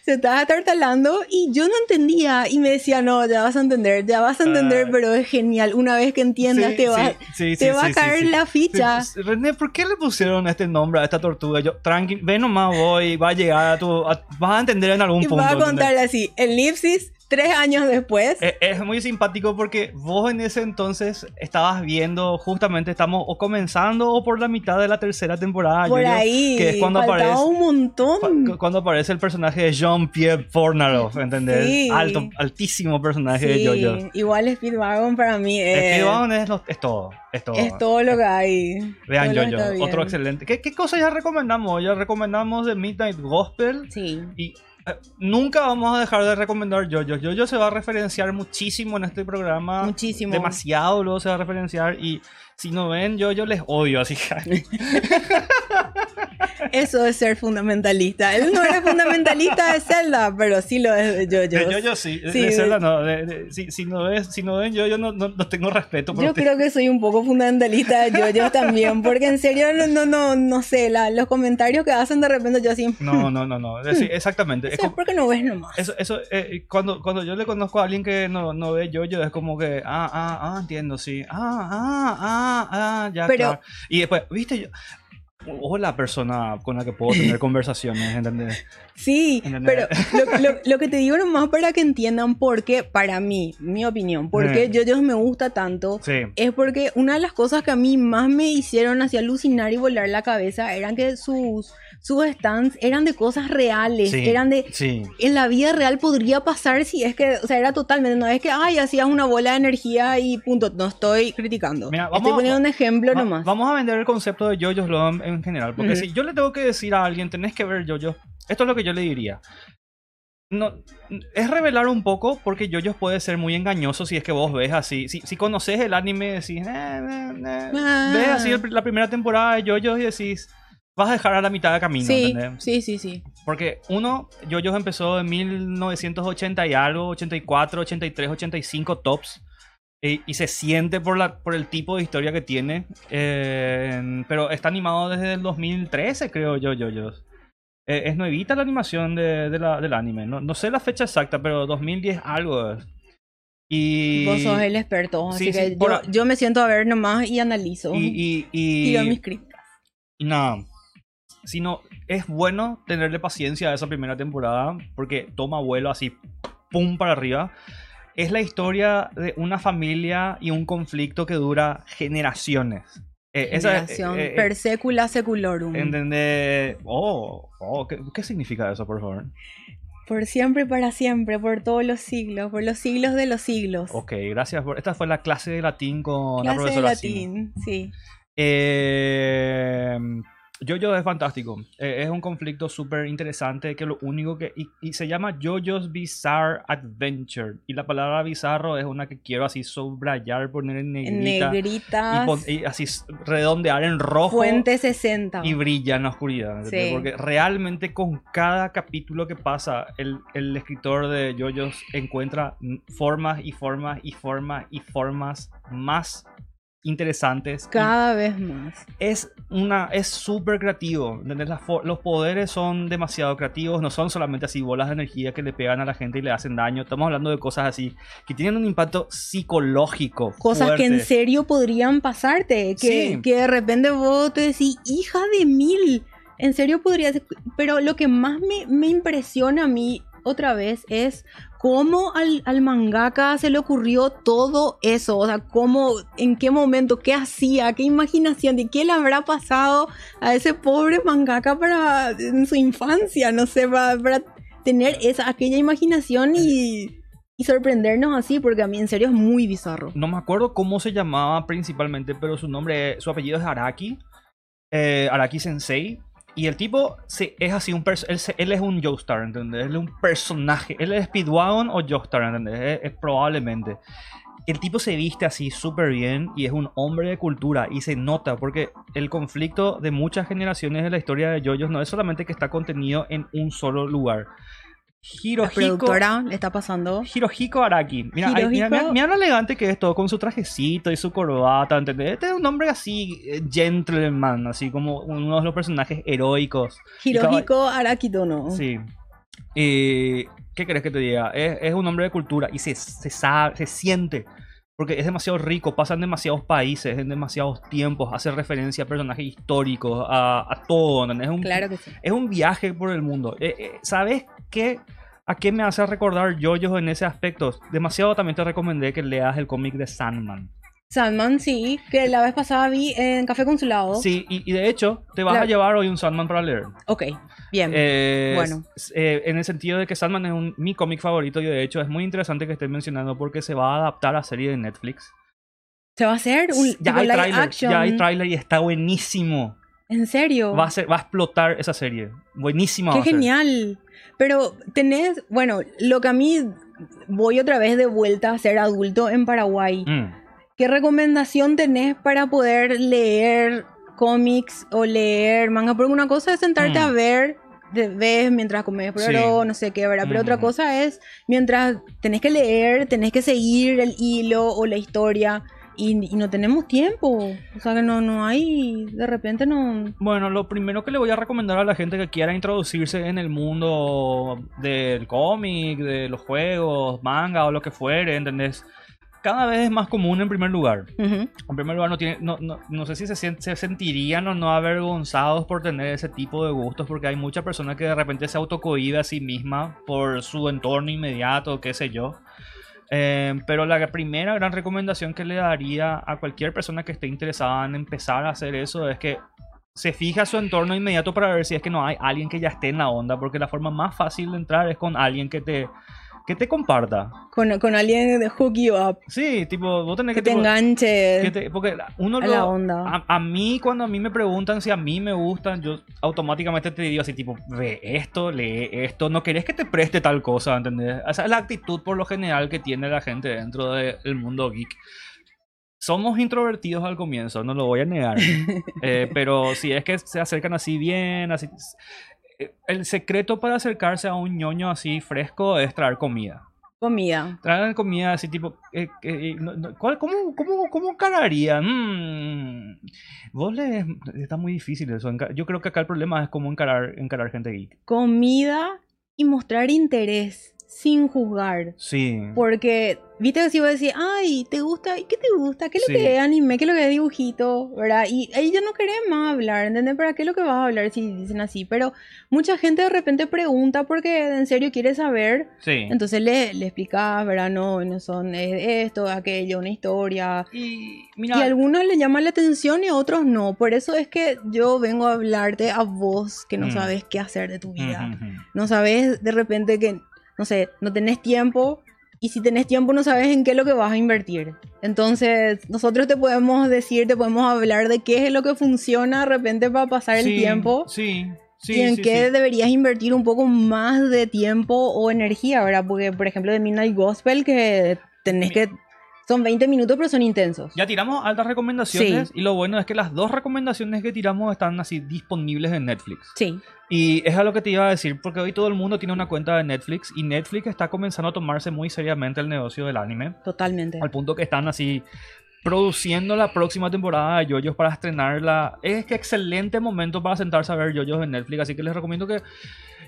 Se estaba tartalando y yo no entendía y me decía, no, ya vas a entender, ya vas a entender, Ah. pero es genial. Una vez que entiendas Sí, te va, sí, sí, te va a caer la ficha. Sí, René, ¿por qué le pusieron este nombre a esta tortuga? Yo, tranqui, ve nomás voy, va a llegar a tu... a- vas a entender en algún Y punto. va a contarle así, elipsis, tres años después. Eh, Es muy simpático porque vos en ese entonces estabas viendo, justamente estamos o comenzando o por la mitad de la tercera temporada. por Yo-Yo, ahí, Que es cuando aparece, un montón. cu- cuando aparece el personaje de Jean-Pierre Pornaroff, ¿entendés? Sí. Alto, altísimo personaje de Sí, Jojo. igual Speedwagon para mí es, Speedwagon es, lo- es todo, es todo. es todo lo que hay. Vean Todo bien. otro excelente. ¿Qué, ¿Qué cosas ya recomendamos? Ya recomendamos The Midnight Gospel Sí. y nunca vamos a dejar de recomendar Jojo. Jojo se va a referenciar muchísimo en este programa. Muchísimo. Demasiado luego se va a referenciar y si no ven Jojo les odio, así que... *laughs* Eso es ser fundamentalista. Él no era fundamentalista de Zelda, pero sí lo es de JoJo. De yo sí. Sí, de Zelda no. de- de- si, si no es, si no ven yo, yo no, no, no tengo respeto por Yo usted. creo que soy un poco fundamentalista de JoJo *laughs* también, porque en serio no, no, no, no sé, la- los comentarios que hacen de repente yo así. No, no, no, no. *laughs* Sí, exactamente. Es porque no ves nomás. Eso, eso eh, cuando, cuando yo le conozco a alguien que no, no ve yo, yo es como que, ah, ah, ah, entiendo, sí. Ah, ah, ah, ah, ya, Pero- claro. Y después, viste, yo, o la persona con la que puedo tener *laughs* conversaciones, ¿entendés? Sí, ¿Entendés? pero lo, lo- lo que te digo nomás para que entiendan por qué, para mí, mi opinión, por qué Eh. JoJo me gusta tanto, Sí. es porque una de las cosas que a mí más me hicieron así alucinar y volar la cabeza eran que sus, sus stands eran de cosas reales, Sí. eran de... Sí. En la vida real podría pasar si es que, o sea, era totalmente, no es que, ay, hacías una bola de energía y punto, no estoy criticando. Mira, estoy vamos a- poniendo un ejemplo Va- nomás. Vamos a vender el concepto de JoJo's Law en, en general. Porque si yo le tengo que decir a alguien, tenés que ver JoJo, esto es lo que yo le diría. No, es revelar un poco porque JoJo puede ser muy engañoso si es que vos ves así. Si, si conoces el anime, decís, eh, eh, eh, Ah. ves así el- la primera temporada de JoJo y decís, vas a dejar a la mitad de camino. sí, ¿entendés? sí, sí, sí. Porque uno, JoJo empezó en 1980 y algo, 84, 83, 85 tops. Y, y se siente por, la, por el tipo de historia que tiene. eh, pero está animado desde el 2013, creo yo, JoJo. Eh, es nuevita la animación de, de la- del anime. No, no sé la fecha exacta, pero 2010 algo es. Y, Vos sos el experto, Sí, así sí, que yo, a- yo me siento a ver nomás y analizo. y, y, y- Tiro mis críticas. Y nada. Sino es bueno tenerle paciencia a esa primera temporada porque toma vuelo así, pum para arriba. Es la historia de una familia y un conflicto que dura generaciones. Eh, esa- Generación eh, eh, per secula seculorum. ¿entendés? Oh, oh, ¿qué, qué significa eso, por favor? Por siempre y para siempre, por todos los siglos, por los siglos de los siglos. Ok, gracias. Por... Esta fue la clase de latín con la Clase de profesora Simi. latín, sí. Eh, Jojo es fantástico. Eh, es un conflicto súper interesante que lo único que... Y, y se llama Jojo's Bizarre Adventure. Y la palabra bizarro es una que quiero así subrayar, poner en negrita. negritas, y, pon- y así redondear en rojo. fuente 60. Y brilla en la oscuridad. Sí. Porque realmente con cada capítulo que pasa, el, el escritor de JoJo's encuentra formas y formas y formas y formas más interesantes. Cada vez más. es una es súper creativo los poderes son demasiado creativos no son solamente así bolas de energía que le pegan a la gente y le hacen daño estamos hablando de cosas así que tienen un impacto psicológico Cosas que en serio podrían pasarte. Que, Sí. que de repente vos te decís, hija de mil. En serio podría ser. Pero lo que más me, me impresiona a mí otra vez es cómo al, al mangaka se le ocurrió todo eso. O sea, cómo, en qué momento, qué hacía, qué imaginación, de qué le habrá pasado a ese pobre mangaka para en su infancia, no sé, para, tener esa, aquella imaginación y, y sorprendernos así, porque a mí en serio es muy bizarro. no me acuerdo cómo se llamaba principalmente pero su nombre su apellido es Araki eh, Araki Sensei y el tipo se- es así un él, él es un Joestar ¿entendés? él es un personaje él es Speedwagon o Joestar ¿entendés? Es- es probablemente el tipo se viste así súper bien y es un hombre de cultura y se nota porque el conflicto de muchas generaciones de la historia de JoJo's no es solamente que está contenido en un solo lugar. Hirohiko, le está pasando. Hirohiko Araki. Mira, mira, lo elegante que es todo con su trajecito y su corbata, ¿entendés? Este es un hombre así, eh, gentleman, así como uno de los personajes heroicos. Hirohiko Arakitono. Sí. Eh, ¿Qué crees que te diga? Es, es un hombre de cultura y se, se sabe, se siente. Porque es demasiado rico, pasa en demasiados países, en demasiados tiempos, hace referencia a personajes históricos, a, a todo. Es un, Claro que sí. es un viaje por el mundo. Eh, eh, ¿Sabes qué? ¿A qué me hace recordar JoJo en ese aspecto? Demasiado también te recomendé que leas el cómic de Sandman. Sandman, sí, que la vez pasada vi en Café Consulado. Sí, y, y de hecho, te vas La- a llevar hoy un Sandman para leer. Ok, bien. Eh, Bueno. eh, en el sentido de que Sandman es un- mi cómic favorito y de hecho es muy interesante que estés mencionando porque se va a adaptar a serie de Netflix. Se va a hacer un ya, hay action. ya hay tráiler y está buenísimo. ¿En serio? Va a, ser, va a explotar esa serie. Buenísima. Qué va a ser. genial. Pero tenés, bueno, lo que a mí voy otra vez de vuelta a ser adulto en Paraguay. Mm. ¿Qué recomendación tenés para poder leer cómics o leer manga, porque una cosa es sentarte Mm. a ver, de, ves mientras comes, Sí. pero no sé qué, ¿verdad? Pero otra Mm. cosa es mientras tenés que leer, tenés que seguir el hilo o la historia y, y no tenemos tiempo. O sea que no, no hay, de repente no... Bueno, lo primero que le voy a recomendar a la gente que quiera introducirse en el mundo del cómic, de los juegos, manga o lo que fuere, ¿entendés? Cada vez es más común en primer lugar. Ujú. En primer lugar, no, tiene, no, no, no sé si se, se sentirían o no avergonzados por tener ese tipo de gustos, porque hay muchas personas que de repente se autocohibe a sí misma por su entorno inmediato, qué sé yo. Eh, pero la primera gran recomendación que le daría a cualquier persona que esté interesada en empezar a hacer eso es que se fija su entorno inmediato para ver si es que no hay alguien que ya esté en la onda, porque la forma más fácil de entrar es con alguien que te, que te comparta. Con, con alguien de hook you up, Sí, tipo, vos tenés que que... te tipo, enganche que te- porque uno a lo, la onda. a, a mí, cuando a mí me preguntan si a mí me gustan, yo automáticamente te digo así, tipo, ve esto, lee esto, no querés que te preste tal cosa, ¿entendés? Esa es la actitud por lo general que tiene la gente dentro del mundo geek. Somos introvertidos al comienzo, no lo voy a negar. *laughs* Eh, pero si es que se acercan así bien, así... eh, El secreto para acercarse a un ñoño así fresco es traer comida. Comida. Traen comida así tipo... eh, eh, no- no, ¿cuál- ¿Cómo, cómo, cómo encararía? Mm, vos le... Está muy difícil eso. Yo creo que acá el problema es cómo encarar, encarar gente geek. Comida y mostrar interés sin juzgar. Sí. Porque, viste que si vos decís, ay, ¿te gusta? ¿Y qué te gusta? ¿Qué es lo Sí. que es anime? ¿Qué es lo que es dibujito? ¿Verdad? Y ahí ya no querés más hablar, ¿entendés? ¿Para qué es lo que vas a hablar si dicen así? Pero mucha gente de repente pregunta porque en serio quiere saber. Sí. Entonces le, le explicás, ¿verdad? No, no son es esto, aquello, una historia. y a algunos le llama la atención y a otros no. Por eso es que yo vengo a hablarte a vos que no Mm. sabes qué hacer de tu vida. No sabes de repente que, no sé, no tenés tiempo. Y si tenés tiempo no sabes en qué es lo que vas a invertir. Entonces, nosotros te podemos decir, te podemos hablar de qué es lo que funciona de repente para pasar el tiempo. Sí. Sí, y en sí, qué sí. deberías invertir un poco más de tiempo o energía, ¿verdad? Porque, por ejemplo, de Midnight Gospel, que tenés que... Son 20 minutos, pero son intensos. Ya tiramos altas recomendaciones y lo bueno es que las dos recomendaciones que tiramos están así disponibles en Netflix. Sí. Y es a lo que te iba a decir, porque hoy todo el mundo tiene una cuenta de Netflix y Netflix está comenzando a tomarse muy seriamente el negocio del anime, Totalmente. al punto que están así produciendo la próxima temporada de JoJo's para estrenarla. Es que excelente momento para sentarse a ver JoJo's en Netflix, así que les recomiendo que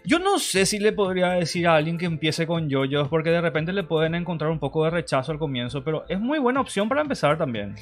yo no sé si le podría decir a alguien que empiece con JoJo's porque de repente le pueden encontrar un poco de rechazo al comienzo, pero es muy buena opción para empezar también.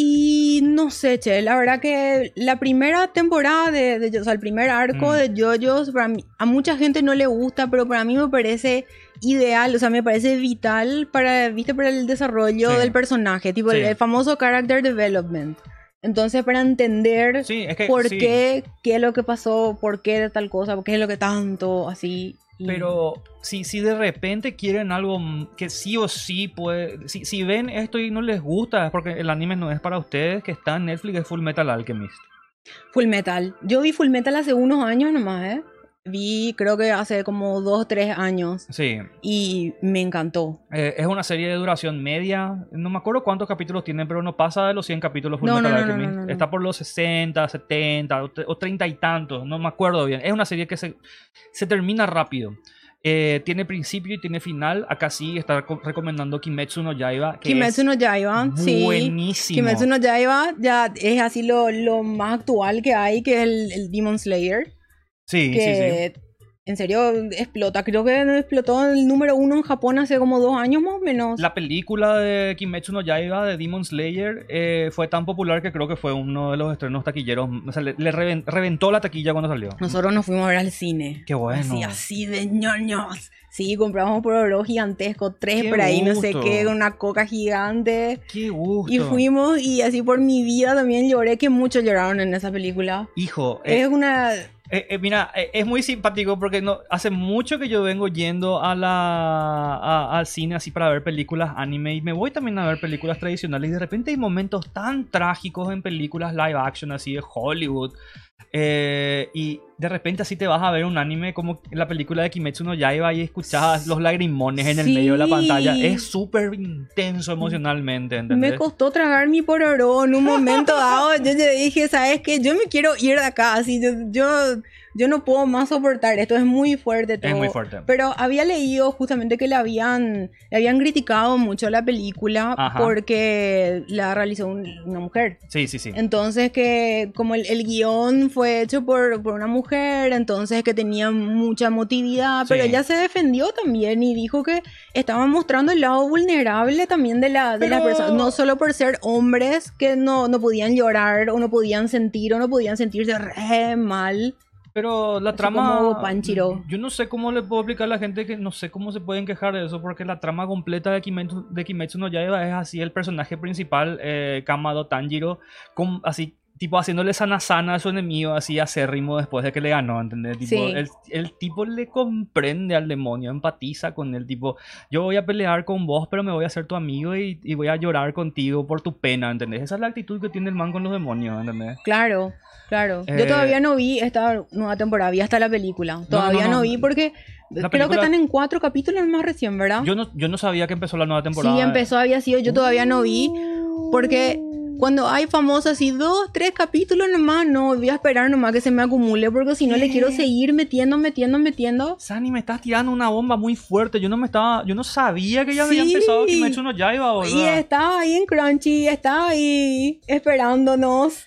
Y no sé, che, la verdad que la primera temporada de, de- o sea, el primer arco Mm. de JoJo's, para mí- a mucha gente no le gusta, pero para mí me parece ideal, o sea, me parece vital para, viste, para el desarrollo Sí. del personaje, tipo el famoso character development. Entonces, para entender Sí, es que por sí. qué, qué es lo que pasó, por qué de tal cosa, por qué es lo que tanto, así. y- Pero si, si de repente quieren algo que sí o sí puede. Si, si ven esto y no les gusta, es porque el anime no es para ustedes, que está en Netflix, es Full Metal Alchemist. Full Metal. Yo vi Full Metal hace unos años nomás, ¿eh? Vi, creo que hace como dos, tres años. Sí. Y me encantó. eh, es una serie de duración media. No me acuerdo cuántos capítulos tiene, pero no pasa de los 100 capítulos No, no, no. Está por los 60, 70 o, o 30 y tantos. No me acuerdo bien. Es una serie que se, se termina rápido. Eh, tiene principio y tiene final. Acá sí está co- recomendando Kimetsu no Yaiba. Que Kimetsu no Yaiba, sí. buenísimo. Kimetsu no Yaiba ya es así lo, lo más actual que hay, que es el, el Demon Slayer. Sí, sí, sí. que en serio explota. Creo que explotó el número uno en Japón hace como dos años más o menos. La película de Kimetsu no Yaiba de Demon Slayer eh, fue tan popular que creo que fue uno de los estrenos taquilleros. O sea, le, le reven- reventó la taquilla cuando salió. Nosotros nos fuimos a ver al cine. Qué bueno. Así, así de ñoños. Sí, compramos por oro gigantesco, tres Qué por ahí, no sé gusto. qué, una coca gigante. Qué gusto. Y fuimos y así por mi vida también lloré, que muchos lloraron en esa película. Hijo, eh, es una... eh, eh, mira, eh, es muy simpático porque no, hace mucho que yo vengo yendo a la, a- al cine así para ver películas anime y me voy también a ver películas tradicionales y de repente hay momentos tan trágicos en películas live action así de Hollywood Eh, y de repente así te vas a ver un anime como la película de Kimetsu no Yaiba y escuchas los lagrimones en el Sí. medio de la pantalla. Es súper intenso emocionalmente, ¿entendés? Me costó tragar mi pororó en un momento dado. Yo le dije, ¿sabes qué? Yo me quiero ir de acá. Así, yo, yo, yo no puedo más soportar esto. Es muy fuerte todo. Es muy fuerte. Pero había leído justamente que le habían, le habían criticado mucho la película Ajá. porque la realizó un- una mujer. Sí, sí, sí. Entonces que como el, el guion fue hecho por, por una mujer, entonces que tenía mucha emotividad, pero Sí. ella se defendió también y dijo que estaba mostrando el lado vulnerable también de la, de la Pero- persona, no solo por ser hombres que no, no podían llorar o no podían sentir o no podían sentirse re mal. Pero la Así trama. como Panchiro. Yo no sé cómo le puedo explicar a la gente que no sé cómo se pueden quejar de eso, porque la trama completa de Kimetsu, de Kimetsu no Yaiba es así: el personaje principal, eh, Kamado Tanjiro, con, así. Tipo haciéndole sana sana a su enemigo, así acérrimo después de que le ganó, ¿entendés? Tipo, Sí. el, el tipo le comprende al demonio, empatiza con él, tipo, yo voy a pelear con vos, pero me voy a hacer tu amigo y, y voy a llorar contigo por tu pena, ¿entendés? Esa es la actitud que tiene el man con los demonios, ¿entendés? Claro, claro. Eh, Yo todavía no vi esta nueva temporada, vi hasta la película. Todavía no, no, no. vi porque creo que están en cuatro capítulos más recién, ¿verdad? Yo no, yo no sabía que empezó la nueva temporada. Sí, empezó, había sido, yo todavía no vi, porque cuando hay famosos así, dos, tres capítulos nomás, no, voy a esperar nomás que se me acumule, porque si no le quiero seguir metiendo, metiendo, metiendo. Sani, me estás tirando una bomba muy fuerte. Yo no me estaba, yo no sabía que ya había Sí. empezado Kimetsu no Yaiba, boludo. Y estaba ahí en Crunchy, estaba ahí esperándonos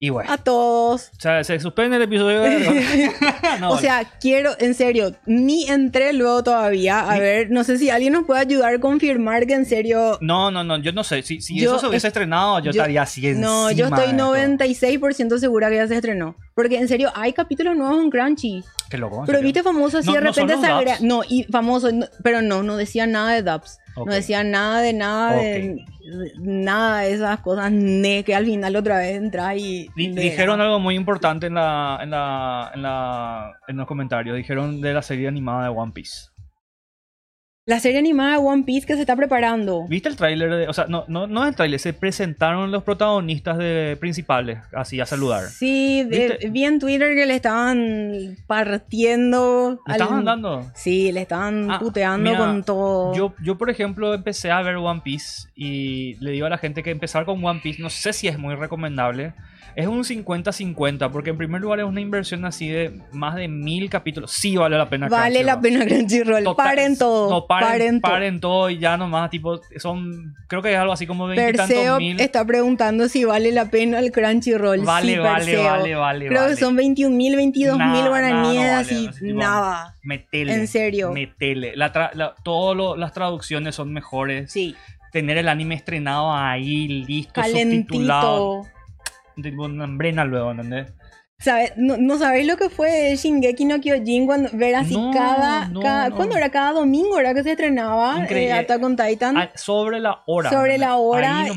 Y bueno, a todos. o sea, se suspende el episodio. de- No, *laughs* o sea, quiero, en serio, ni entré luego todavía. A ver, no sé si alguien nos puede ayudar a confirmar que en serio. no, no, no, yo no sé. Si, si Yo eso se hubiese es- estrenado, yo, yo- estaría así No, yo encima estoy de esto. 96% segura que ya se estrenó. Porque en serio, hay capítulos nuevos en Crunchy. Qué loco. ¿en Pero serio? viste famoso así No- de no son repente se dubs. No, y famoso, no- pero no, no decía nada de dubs. No decía nada de nada de, de- nada de esas cosas ne que al final otra vez entra y. Di- de- dijeron algo muy importante en la, en la, en la, en los comentarios. Dijeron de la serie animada de One Piece. La serie animada de One Piece que se está preparando. ¿Viste el tráiler? O sea, no, no, no el tráiler, se presentaron los protagonistas de, principales, así a saludar. Sí, de- vi en Twitter que le estaban partiendo. ¿Me al- estaban dando? Sí, le estaban Ah, puteando mira, con todo. Yo, yo, por ejemplo, empecé a ver One Piece y le digo a la gente que empezar con One Piece no sé si es muy recomendable. Es un 50-50, porque en primer lugar es una inversión así de más de mil capítulos. Sí vale la pena. vale la pena Crunchyroll. Total- paren todo. No, paren, paren, todo. paren todo y ya nomás, tipo, son, creo que es algo así como veintitantos Perseo mil. está preguntando si vale la pena el Crunchyroll. Vale, sí, vale, Perseo. vale, vale, Creo vale. que son 21 mil, 22 Nada, mil nada, guaraníes, tipo, nada. Metele. En serio. Metele. La lo- las traducciones son mejores. Sí, Tener el anime estrenado ahí, listo, subtitulado. Tipo una hambrena luego, ¿entendés? ¿Sabes? No, no sabéis lo que fue Shingeki no Kyojin cuando ver así No, cada, no, cada no. ¿cuándo era? Cada domingo era que se estrenaba eh, Attack on Titan. Ah, sobre la hora. Sobre ¿entendés? la hora. Ahí.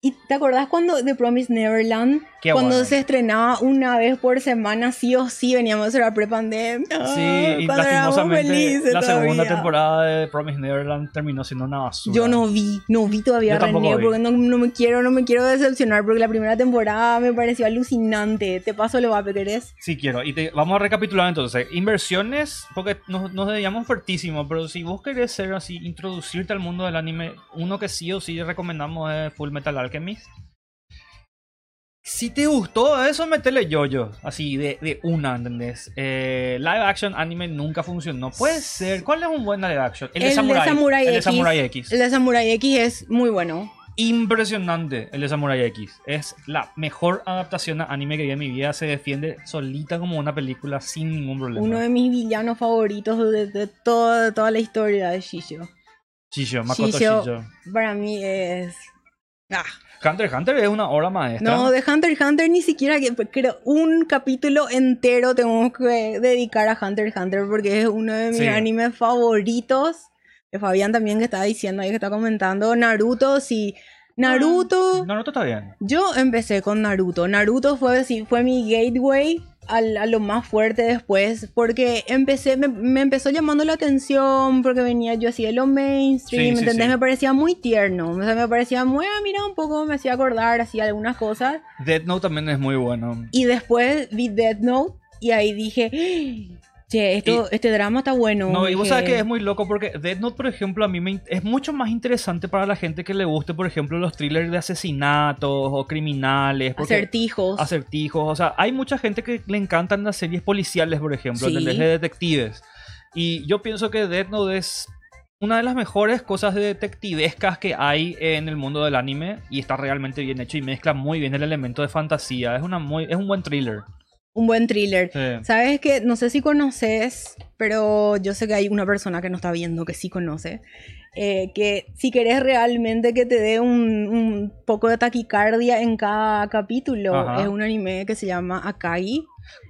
¿Y te acordás cuando The Promised Neverland? Qué cuando bueno. se estrenaba una vez por semana, sí o sí veníamos a la prepandemia. Sí, y lastimosamente la segunda todavía. temporada de Promise Neverland terminó siendo una basura. Yo no vi, no vi todavía René, vi. porque no, no me quiero, no me quiero decepcionar, porque la primera temporada me pareció alucinante. Te paso lo guapo que eres. Sí quiero. Y te- vamos a recapitular entonces. Inversiones, porque nos, nos dedicamos fuertísimo, pero si vos querés ser así, introducirte al mundo del anime, uno que sí o sí recomendamos es Full Metal Alchemist. Si te gustó eso, metele yo-yo, así de, de una, ¿entendés? Eh, live action anime nunca funcionó. Puede ser. ¿Cuál es un buen live action? El de Samurai el de X. Samurai X. El de Samurai X es muy bueno. Impresionante el de Samurai X. Es la mejor adaptación a anime que vi en mi vida. Se defiende solita como una película sin ningún problema. Uno de mis villanos favoritos de, de toda, de toda la historia de Shisho. Shisho, Makoto Shisho. Shisho. Para mí es... Ah. Hunter x Hunter es una obra maestra. No, de Hunter x Hunter ni siquiera que creo un capítulo entero tenemos que dedicar a Hunter x Hunter porque es uno de mis Sí. animes favoritos. Que Fabián también que estaba diciendo ahí que está comentando Naruto, sí. Naruto, Naruto está bien. yo empecé con Naruto. Naruto fue sí, fue mi gateway al- a lo más fuerte después, porque empecé, me, me empezó llamando la atención, porque venía yo así de lo mainstream, Sí, ¿me sí, entendés? sí. Me parecía muy tierno, o sea, me parecía muy, ah, mira, un poco me hacía acordar así algunas cosas, Death Note también es muy bueno. y después vi Death Note, y ahí dije, "Ah, che, esto, este drama está bueno. No, y vos dije, sabes que es muy loco porque Death Note, por ejemplo, a mí me es mucho más interesante para la gente que le guste, por ejemplo, los thrillers de asesinatos o criminales. porque- Acertijos. acertijos. O sea, hay mucha gente que le encantan las series policiales, por ejemplo, Sí. de detectives. Y yo pienso que Death Note es una de las mejores cosas de detectivescas que hay en el mundo del anime y está realmente bien hecho y mezcla muy bien el elemento de fantasía. Es, una muy, es un buen thriller. Un buen thriller. Sí. Sabes que no sé si conoces, pero yo sé que hay una persona que no está viendo que sí conoce. eh, que si querés realmente que te dé un, un poco de taquicardia en cada capítulo, Ajá. es un anime que se llama Akai.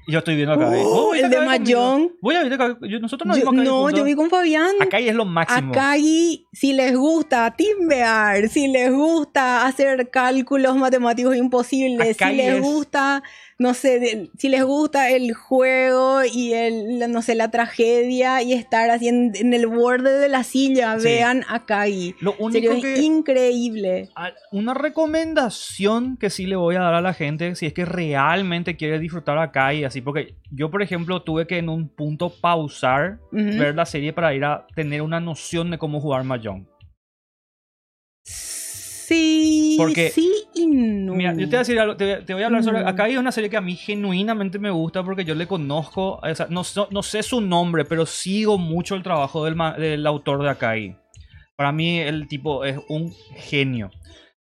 Y yo estoy viendo. ¿eh? Uh, ¿Vos viste el de? Mahjong. Voy a ver. Yo- Nosotros no vimos Akai no, juntos. yo vi con Fabián. Akai es lo máximo. Akai, si les gusta timbear, si les gusta hacer cálculos matemáticos imposibles, Akai si les es- gusta, no sé, de- si les gusta el juego y el, la- no sé, la tragedia y estar así en, en el borde de la silla, Sí. vean Akai. Lo En serio, único es increíble. a- Una recomendación que sí le voy a dar a la gente, si es que realmente quiere disfrutar acá y así, porque yo, por ejemplo, tuve que en un punto pausar, ver la serie para ir a tener una noción de cómo jugar Mahjong. Sí, Porque- sí y no. Mira, yo te voy a decir algo, te, te voy a hablar sobre... Acá es una serie que a mí genuinamente me gusta porque yo le conozco, o sea, no, no sé su nombre, pero sigo mucho el trabajo del, del autor de Akai. Para mí el tipo es un genio.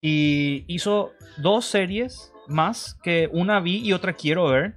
Y hizo dos series más que una vi y otra quiero ver.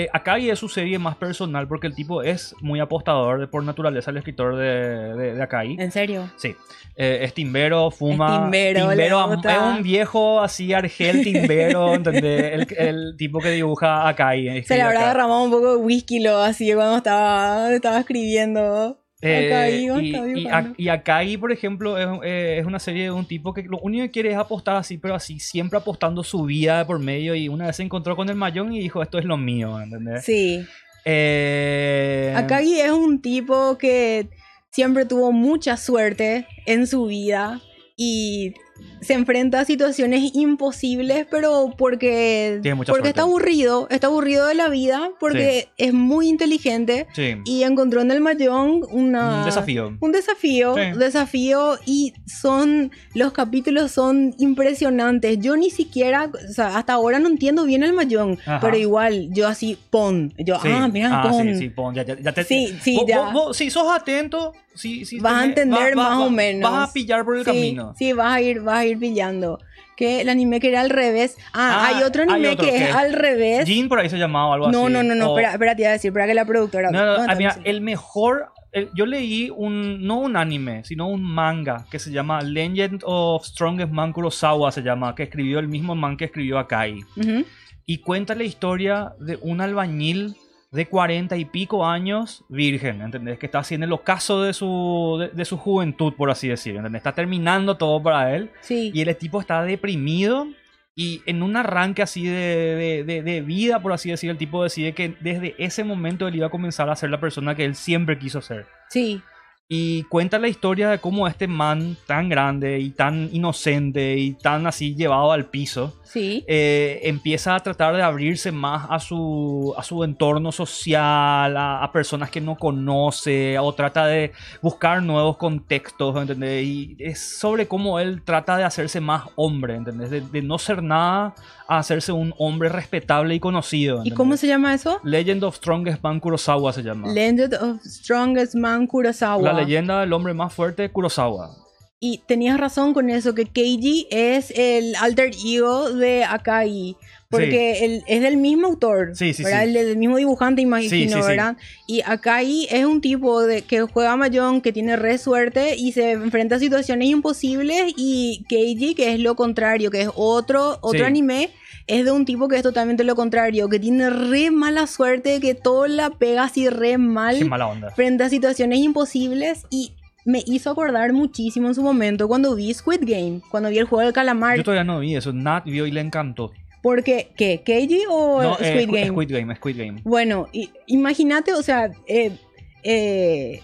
Eh, Akai es su serie más personal porque el tipo es muy apostador de por naturaleza el escritor de, de, de Akai. ¿En serio? Sí, eh, es timbero, fuma. Es timbero, gusta. es un viejo así, argel timbero, *laughs* ¿entendés? El, el tipo que dibuja acá y Se le habrá acá. derramado un poco de whisky lo así cuando estaba, estaba escribiendo. Eh, Akai, y, Estaba y, a- y Akai, por ejemplo, es, eh, es una serie de un tipo que lo único que quiere es apostar así, pero así, siempre apostando su vida por medio. Y una vez se encontró con el Mayón y dijo: Esto es lo mío, ¿entendés? Sí. Eh, Akagi es un tipo que siempre tuvo mucha suerte en su vida y se enfrenta a situaciones imposibles, pero porque, porque suerte. está aburrido, está aburrido de la vida, porque es muy inteligente Sí, y encontró en el Mahjong una, un desafío. un desafío, Sí. desafío y son los capítulos son impresionantes. Yo ni siquiera, o sea, hasta ahora no entiendo bien el Mahjong, Ajá. pero igual yo así pon, yo Sí. ah, mira, pon. sí, sí, pon, ya, ya, ya te- Sí, sí, vos- ya. vos- vos- si sos atento, si, si Vas a tenés- entender va- va- más o menos. Vas a pillar por el sí, camino. Sí, vas a ir, vas a ir pillando. Que el anime que era al revés. Ah, Ah, hay otro hay anime otro que es al revés. Jin por ahí se llamaba algo no, así. no, no, no, o- espera, espera, te iba a decir, espera que la productora. No, no, ¿dónde ah, está mira, diciendo? el mejor. el- yo leí un. No un anime, sino un manga que se llama Legend of Strongest Man Kurosawa, se llama, que escribió el mismo man que escribió Akai. Ujú. Y cuenta la historia de un albañil de cuarenta y pico años, virgen, ¿entendés? Que está en el ocaso de su, de, de su juventud, por así decir, ¿entendés? Está terminando todo para él. Sí. Y el tipo está deprimido y en un arranque así de, de- de- de vida, por así decir, el tipo decide que desde ese momento él iba a comenzar a ser la persona que él siempre quiso ser. Sí. Y cuenta la historia de cómo este man tan grande y tan inocente y tan así llevado al piso, Sí. eh, empieza a tratar de abrirse más a su, a su entorno social, a, a personas que no conoce, o trata de buscar nuevos contextos, ¿entendés? Y es sobre cómo él trata de hacerse más hombre, ¿entendés? De, de no ser nada a hacerse un hombre respetable y conocido. ¿Y cómo se llama eso? Legend of Strongest Man Kurosawa se llama. Legend of Strongest Man Kurosawa. La leyenda del hombre más fuerte Kurosawa. Y tenías razón con eso, que Keiji es el alter ego de Akai. Porque él es del mismo autor, Sí, sí, ¿verdad? El del mismo dibujante, imagino. ¿verdad? Y Akai es un tipo de, que juega Mahjong, que tiene re suerte y se enfrenta a situaciones imposibles. Y Keiji, que es lo contrario, que es otro, otro anime, es de un tipo que es totalmente lo contrario, que tiene re mala suerte, que todo la pega así re mal Qué mala onda. frente a situaciones imposibles y me hizo acordar muchísimo en su momento cuando vi Squid Game, cuando vi el juego del calamar. Yo todavía no vi eso. Nat vio y le encantó. Porque, ¿qué? ¿Keiji o No, eh, Squid Squ- Game? Squid Game, Squid Game. Bueno, imagínate, o sea, eh, eh,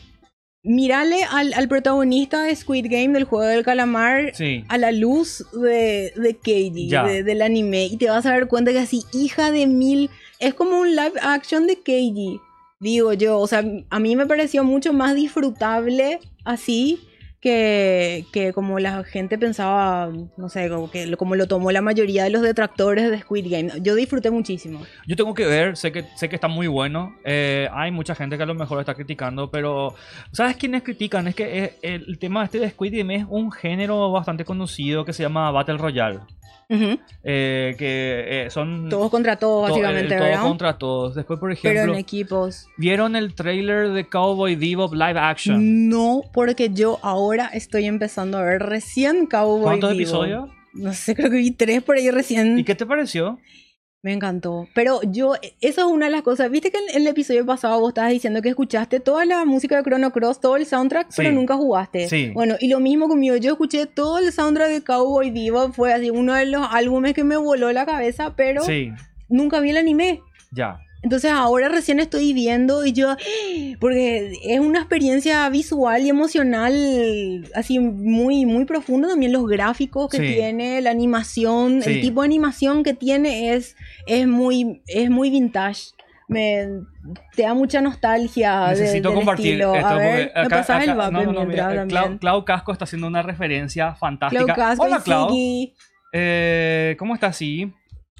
mírale al, al protagonista de Squid Game del juego del calamar Sí. a la luz de, de Keiji, de- del anime, y te vas a dar cuenta que así, hija de mil, es como un live action de Keiji, digo yo, o sea, a mí me pareció mucho más disfrutable así que, como la gente pensaba, no sé, como, que, como lo tomó la mayoría de los detractores de Squid Game. Yo disfruté muchísimo. Yo tengo que ver, sé que, sé que está muy bueno. eh, hay mucha gente que a lo mejor está criticando, pero ¿sabes quiénes critican? Es que eh, el tema este de Squid Game es un género bastante conocido que se llama Battle Royale. Eh, que eh, son Todos contra todos, to- básicamente, el todos ¿verdad? contra todos. Después, por Pero ejemplo, en equipos. ¿vieron el trailer de Cowboy Bebop live action? No, porque yo ahora estoy empezando a ver recién Cowboy ¿Cuántos Bebop. episodios? No sé, creo que vi tres por ahí recién. ¿Y qué te pareció? Me encantó. Pero yo, eso es una de las cosas. Viste que en el episodio pasado vos estabas diciendo que escuchaste toda la música de Chrono Cross, todo el soundtrack, pero nunca jugaste. Sí. Bueno, y lo mismo conmigo. Yo escuché todo el soundtrack de Cowboy Bebop. Fue así uno de los álbumes que me voló la cabeza, pero Sí, nunca vi el anime. ya. Entonces ahora recién estoy viendo y yo, porque es una experiencia visual y emocional así muy, muy profunda también los gráficos que Sí. tiene, la animación, Sí. el tipo de animación que tiene es, es, muy, es muy vintage. Me, te da mucha nostalgia. de- Necesito del compartir estilo. esto A ver, me acá- pasas el vape no, no, no, mientras mira, también. Clau, Clau Casco está haciendo una referencia fantástica. Clau Casco Hola, Clau. Eh, ¿Cómo estás? Sí.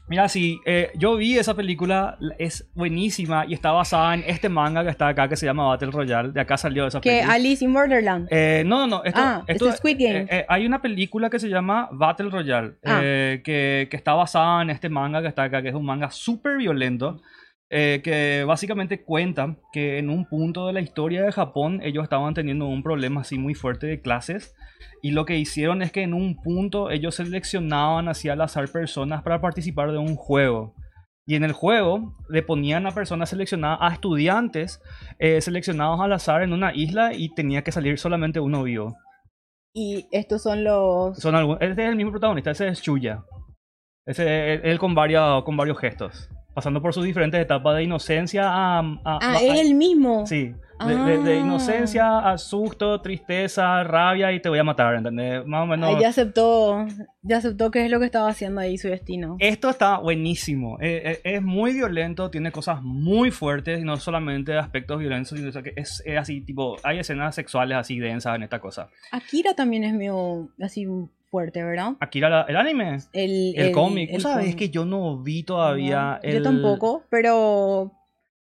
Mira, sí, eh, yo vi esa película, la- es buenísima y está basada en este manga que está acá que se llama Battle Royale. De acá salió esa Que película. Alice in Borderland. Eh, no, no, no. Esto, Ah, esto es Squid Game. eh, eh, hay una película que se llama Battle Royale, Ah. eh, que, que está basada en este manga que está acá, que es un manga súper violento, eh, que básicamente cuenta que en un punto de la historia de Japón ellos estaban teniendo un problema así muy fuerte de clases. Y lo que hicieron es que en un punto ellos seleccionaban así al azar personas para participar de un juego. Y en el juego le ponían a personas seleccionadas, a estudiantes eh, seleccionados al azar en una isla y tenía que salir solamente uno vivo. Y estos son los... Son algún- este es el mismo protagonista, ese es Chuya. Ese él, él con, varios, con varios gestos. Pasando por sus diferentes etapas de inocencia a... a- Ah, es el mismo. Sí, de, de- de Ah. inocencia a susto, tristeza, rabia y te voy a matar, ¿entendés? Más o menos... Ahí ya aceptó, ya aceptó que es lo que estaba haciendo ahí su destino. Esto está buenísimo. Eh, eh, es muy violento, tiene cosas muy fuertes, y no solamente aspectos violentos, sino que es, es así, tipo, hay escenas sexuales así densas en esta cosa. Akira también es medio así fuerte, ¿verdad? Akira, el anime, El, el, cómic. el ¿Vos sabés cómic. que yo no vi todavía No, el... Yo tampoco, pero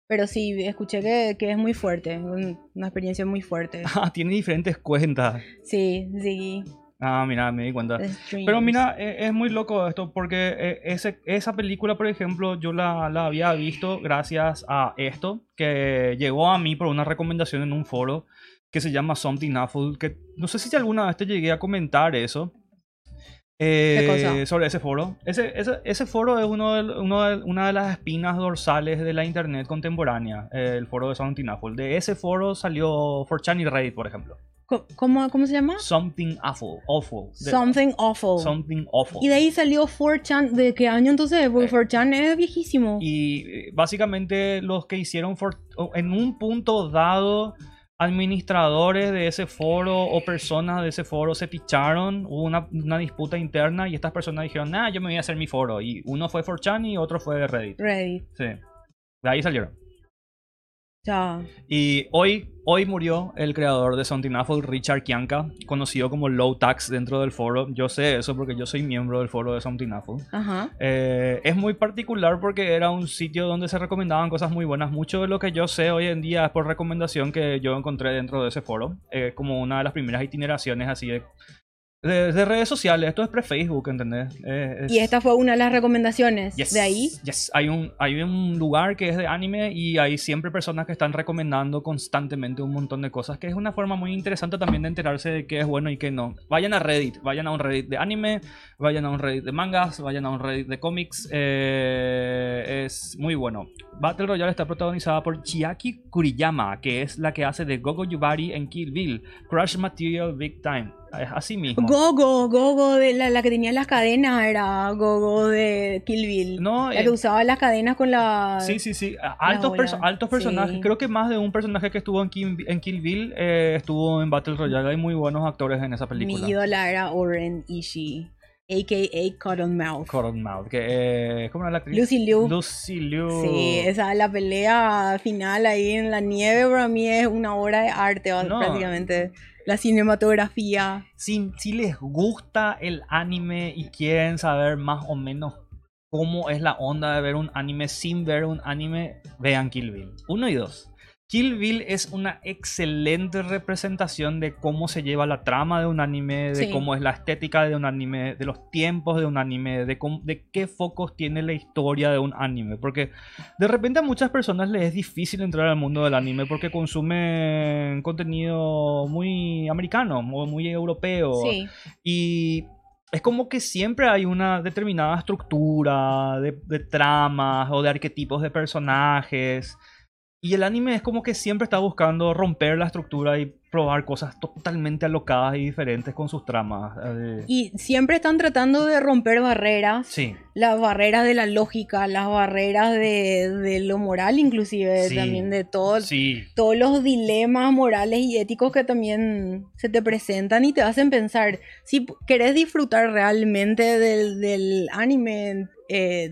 pero sí, escuché que, que es muy fuerte, un- una experiencia muy fuerte. *laughs* Ah, tiene diferentes cuentas. Sí, sí. Ah, mira, me di cuenta. Pero mira, eh, es muy loco esto porque eh, ese, esa película, por ejemplo, yo la, la había visto gracias a esto, que llegó a mí por una recomendación en un foro que se llama Something Awful, que no sé si alguna vez te llegué a comentar eso. Eh, cosa? Sobre ese foro. Ese, ese, ese foro es uno de, uno de- una de las espinas dorsales de la internet contemporánea, eh, el foro de Something Awful. De ese foro salió 4chan y Reddit, por ejemplo. ¿Cómo, ¿Cómo se llama? Something Awful. awful de- Something Awful. Something Awful. Y de ahí salió 4chan. ¿De qué año entonces? Porque 4chan es viejísimo. Y eh, básicamente los que hicieron for- o en un punto dado, administradores de ese foro o personas de ese foro se picharon, hubo una, una disputa interna y estas personas dijeron, nah, yo me voy a hacer mi foro. Y uno fue 4chan y otro fue Reddit. Reddit. Sí. De ahí salieron. Ya. Y hoy, hoy murió el creador de Something Awful, Richard Kianka, conocido como Low Tax dentro del foro. Yo sé eso porque yo soy miembro del foro de Something Awful. Ajá. Eh, es muy particular porque era un sitio donde se recomendaban cosas muy buenas. Mucho de lo que yo sé hoy en día es por recomendación que yo encontré dentro de ese foro. eh, como una de las primeras itineraciones así de, de, de redes sociales. Esto es pre-Facebook, ¿entendés? Eh, es- Y esta fue una de las recomendaciones Yes, de ahí. yes. Hay, un, hay un lugar que es de anime y hay siempre personas que están recomendando constantemente un montón de cosas, que es una forma muy interesante también de enterarse de qué es bueno y qué no. Vayan a Reddit, vayan a un Reddit de anime, vayan a un Reddit de mangas, vayan a un Reddit de cómics. eh, es muy bueno. Battle Royale está protagonizada por Chiaki Kuriyama, que es la que hace de Gogo Yubari en Kill Bill, Crush Material Big Time. Es así mismo. Gogo, Gogo, de la, la que tenía las cadenas era Gogo de Kill Bill. No, la eh, que usaba las cadenas con la... Sí, sí, sí. Altos, perso- altos personajes. Sí. Creo que más de un personaje que estuvo en Kill, en Kill Bill eh, estuvo en Battle Royale. Hay muy buenos actores en esa película. Mi ídola era Oren Ishii, a.k.a. Cottonmouth. Cottonmouth, que eh, ¿cómo era la actriz? Lucy Liu. Lucy Liu. Sí, esa la pelea final ahí en la nieve para mí es una obra de arte No. prácticamente. La cinematografía. Si, si les gusta el anime y quieren saber más o menos cómo es la onda de ver un anime sin ver un anime, vean Kill Bill. Uno y dos. Kill Bill es una excelente representación de cómo se lleva la trama de un anime, de Sí. cómo es la estética de un anime, de los tiempos de un anime, de, cómo- de qué focos tiene la historia de un anime. Porque de repente a muchas personas les es difícil entrar al mundo del anime porque consumen contenido muy americano, muy, muy europeo. Sí. Y es como que siempre hay una determinada estructura de, de tramas o de arquetipos de personajes. Y el anime es como que siempre está buscando romper la estructura y probar cosas totalmente alocadas y diferentes con sus tramas. Eh, Y siempre están tratando de romper barreras. sí, Las barreras de la lógica, las barreras de, de lo moral inclusive, Sí. también de todo, sí, todos los dilemas morales y éticos que también se te presentan y te hacen pensar, si querés disfrutar realmente del, del anime, eh,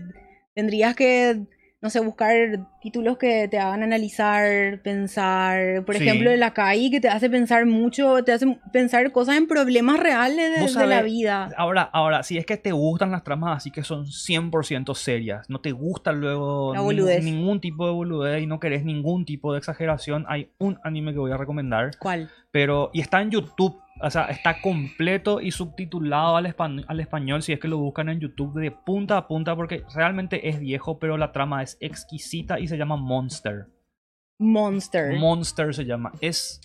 tendrías que, no sé, buscar títulos que te hagan analizar, pensar, por Sí. ejemplo, el Akai, que te hace pensar mucho, te hace pensar cosas en problemas reales de, la vida. Ahora, ahora, si es que te gustan las tramas así que son 100% serias, no te gusta luego La ningún tipo de boludez y no querés ningún tipo de exageración, hay un anime que voy a recomendar, ¿Cuál? pero y está en YouTube, o sea, está completo y subtitulado al, espa- al español si es que lo buscan en YouTube de punta a punta porque realmente es viejo, pero la trama es exquisita y se llama Monster. Monster. Monster se llama. Es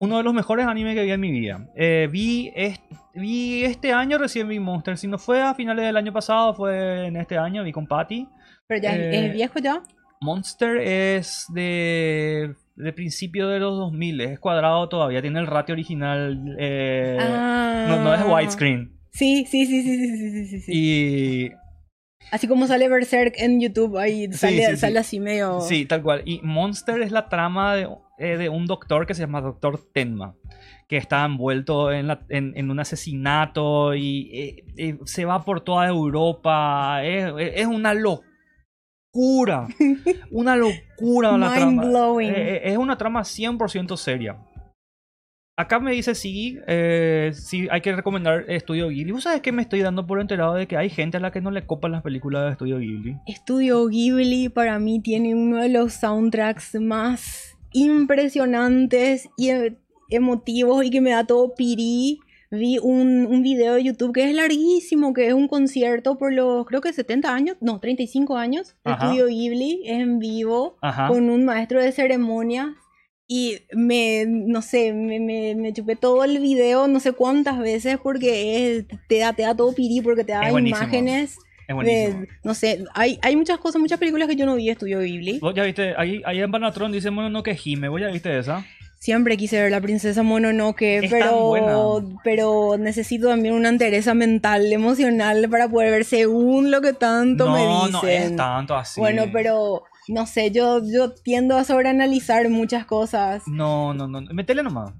uno de los mejores animes que vi en mi vida. Eh, vi, est- vi este año recién vi Monster. Si no fue a finales del año pasado, fue en este año. Vi con Patty. Pero ya es- eh, es viejo ya. Monster es de, de principio de los 2000, es cuadrado todavía, tiene el ratio original, eh, no, es ah. widescreen. Sí, sí, sí, sí, sí, sí, sí, sí. Y... Así como sale Berserk en YouTube, ahí sale, sí, sí, sale así medio... Sí, tal cual. Y Monster es la trama de, eh, de un doctor que se llama Doctor Tenma que está envuelto en, en, un asesinato y eh, se va por toda Europa. Es, es, una locura. *laughs* Una locura la trama. Mind-blowing. Eh, eh, es una trama 100% seria. Acá me dice sí, eh, sí, hay que recomendar Estudio Ghibli. ¿Vos sabés que me estoy dando por enterado de que hay gente a la que no le copan las películas de Estudio Ghibli? Estudio Ghibli para mí tiene uno de los soundtracks más impresionantes y e- emotivos y que me da todo pirí. Vi un, un video de YouTube que es larguísimo, que es un concierto por los, creo que 70 años, no, 35 años, de. Estudio Ghibli, en vivo. Ajá. con un maestro de ceremonias y me, no sé, me, me, me chupé todo el video no sé cuántas veces porque es- te, da, te da todo pirí, porque te da imágenes Es buenísimo. de, no sé, hay, hay muchas cosas, muchas películas que yo no vi de Estudio Ghibli. Vos ya viste, ahí, ahí en Banatron dice Mononoke Hime, ¿vos ya viste esa? Siempre quise ver la princesa Mononoke, Es pero, pero necesito también una entereza mental, emocional para poder ver según lo que tanto me no, dicen. no es tanto así. Bueno, pero no sé, yo, yo tiendo a sobreanalizar muchas cosas. No, no, no. Metele nomás.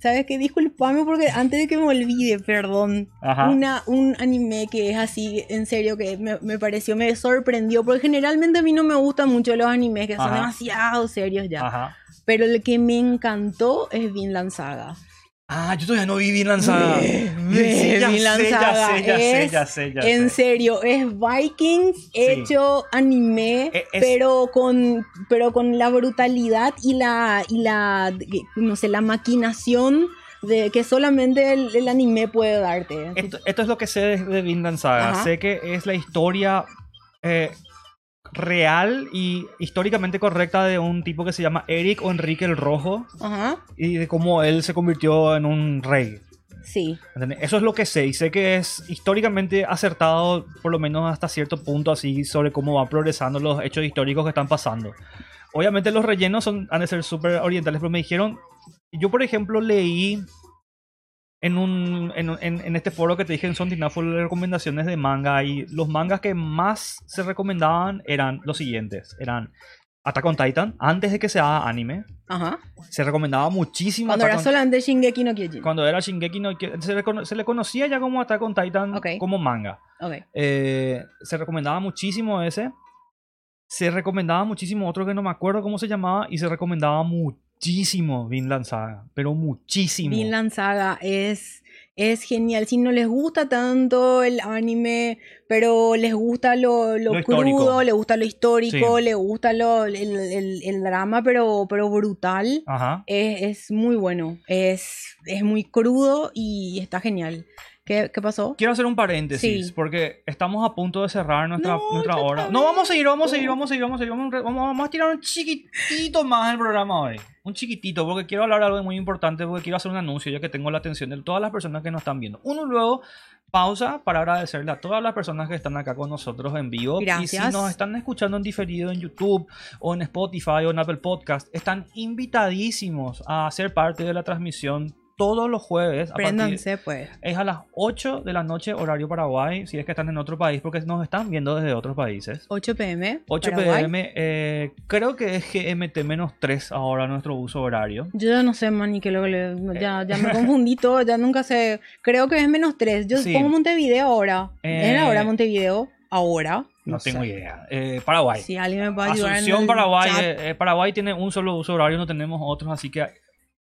¿Sabes qué? Disculpame porque antes de que me olvide, perdón. Ajá. Una, un anime que es así, en serio, que me, me pareció, me sorprendió. Porque generalmente a mí no me gustan mucho los animes que son demasiado serios ya. Ajá. Pero el que me encantó es Vinland Saga. Ah, yo todavía no vi Vinland Saga. Ya sé, ya En serio, es Vikings hecho anime, E- es- pero con pero con la brutalidad y la y la no sé, la maquinación de que solamente el, el anime puede darte. Esto, esto es lo que sé de, de Vinland Saga. Ajá. Sé que es la historia eh, real y históricamente correcta de un tipo que se llama Eric o Enrique el Rojo Ajá. y de cómo él se convirtió en un rey. Sí. ¿Entendés? Eso es lo que sé y sé que es históricamente acertado, por lo menos hasta cierto punto, así sobre cómo van progresando los hechos históricos que están pasando. Obviamente los rellenos son, han de ser súper orientales, pero me dijeron, yo por ejemplo leí en, un, en, en- en este foro que te dije en Sontinafo de recomendaciones de manga y los mangas que más se recomendaban eran los siguientes. Eran Attack on Titan, antes de que se haga anime. Ajá. Se recomendaba muchísimo Cuando Attack era solamente Shingeki no Kyojin. cuando era Shingeki no Kyo- se, le cono- se le conocía ya como Attack on Titan Ok. como manga. Eh, se recomendaba muchísimo ese. Se recomendaba muchísimo otro que no me acuerdo cómo se llamaba. Y se recomendaba muchísimo Vinland Saga. Pero muchísimo. Vinland Saga es, es genial. Si no les gusta tanto el anime, pero les gusta lo, lo Lo crudo, les gusta lo histórico, Sí. les gusta lo, el, el- el drama, pero, pero brutal. Ajá. Es, es muy bueno. Es, es muy crudo y está genial. ¿Qué, qué pasó? Quiero hacer un paréntesis. Sí. Porque estamos a punto de cerrar nuestra, No, nuestra hora. No, vamos a seguir, vamos a seguir, vamos a seguir, vamos a seguir. Vamos, a re- vamos- vamos a tirar un chiquitito más el programa hoy. Un chiquitito, porque quiero hablar de algo muy importante. Porque quiero hacer un anuncio, ya que tengo la atención de todas las personas que nos están viendo. Uno luego. Pausa para agradecerle a todas las personas que están acá con nosotros en vivo. Y si Gracias. nos están escuchando en diferido en YouTube o en Spotify o en Apple Podcast, están invitadísimos a ser parte de la transmisión todos los jueves. a partir- Préndanse, pues. es a las 8 de la noche, horario Paraguay, si es que están en otro país, porque nos están viendo desde otros países. 8 pm. 8 Paraguay. pm, eh, creo que es GMT-3 ahora nuestro uso horario. Yo ya no sé, man, ni qué lo que le- ya, ya me confundí todo, ya nunca sé. Creo que es menos 3. Yo Sí. pongo Montevideo ahora. Eh, ¿Es ahora Montevideo? Ahora. No, tengo sé. idea. Eh, Paraguay. Si alguien me puede ayudar. en Asunción, el Paraguay. chat. eh, eh, Paraguay tiene un solo uso horario, no tenemos otros, así que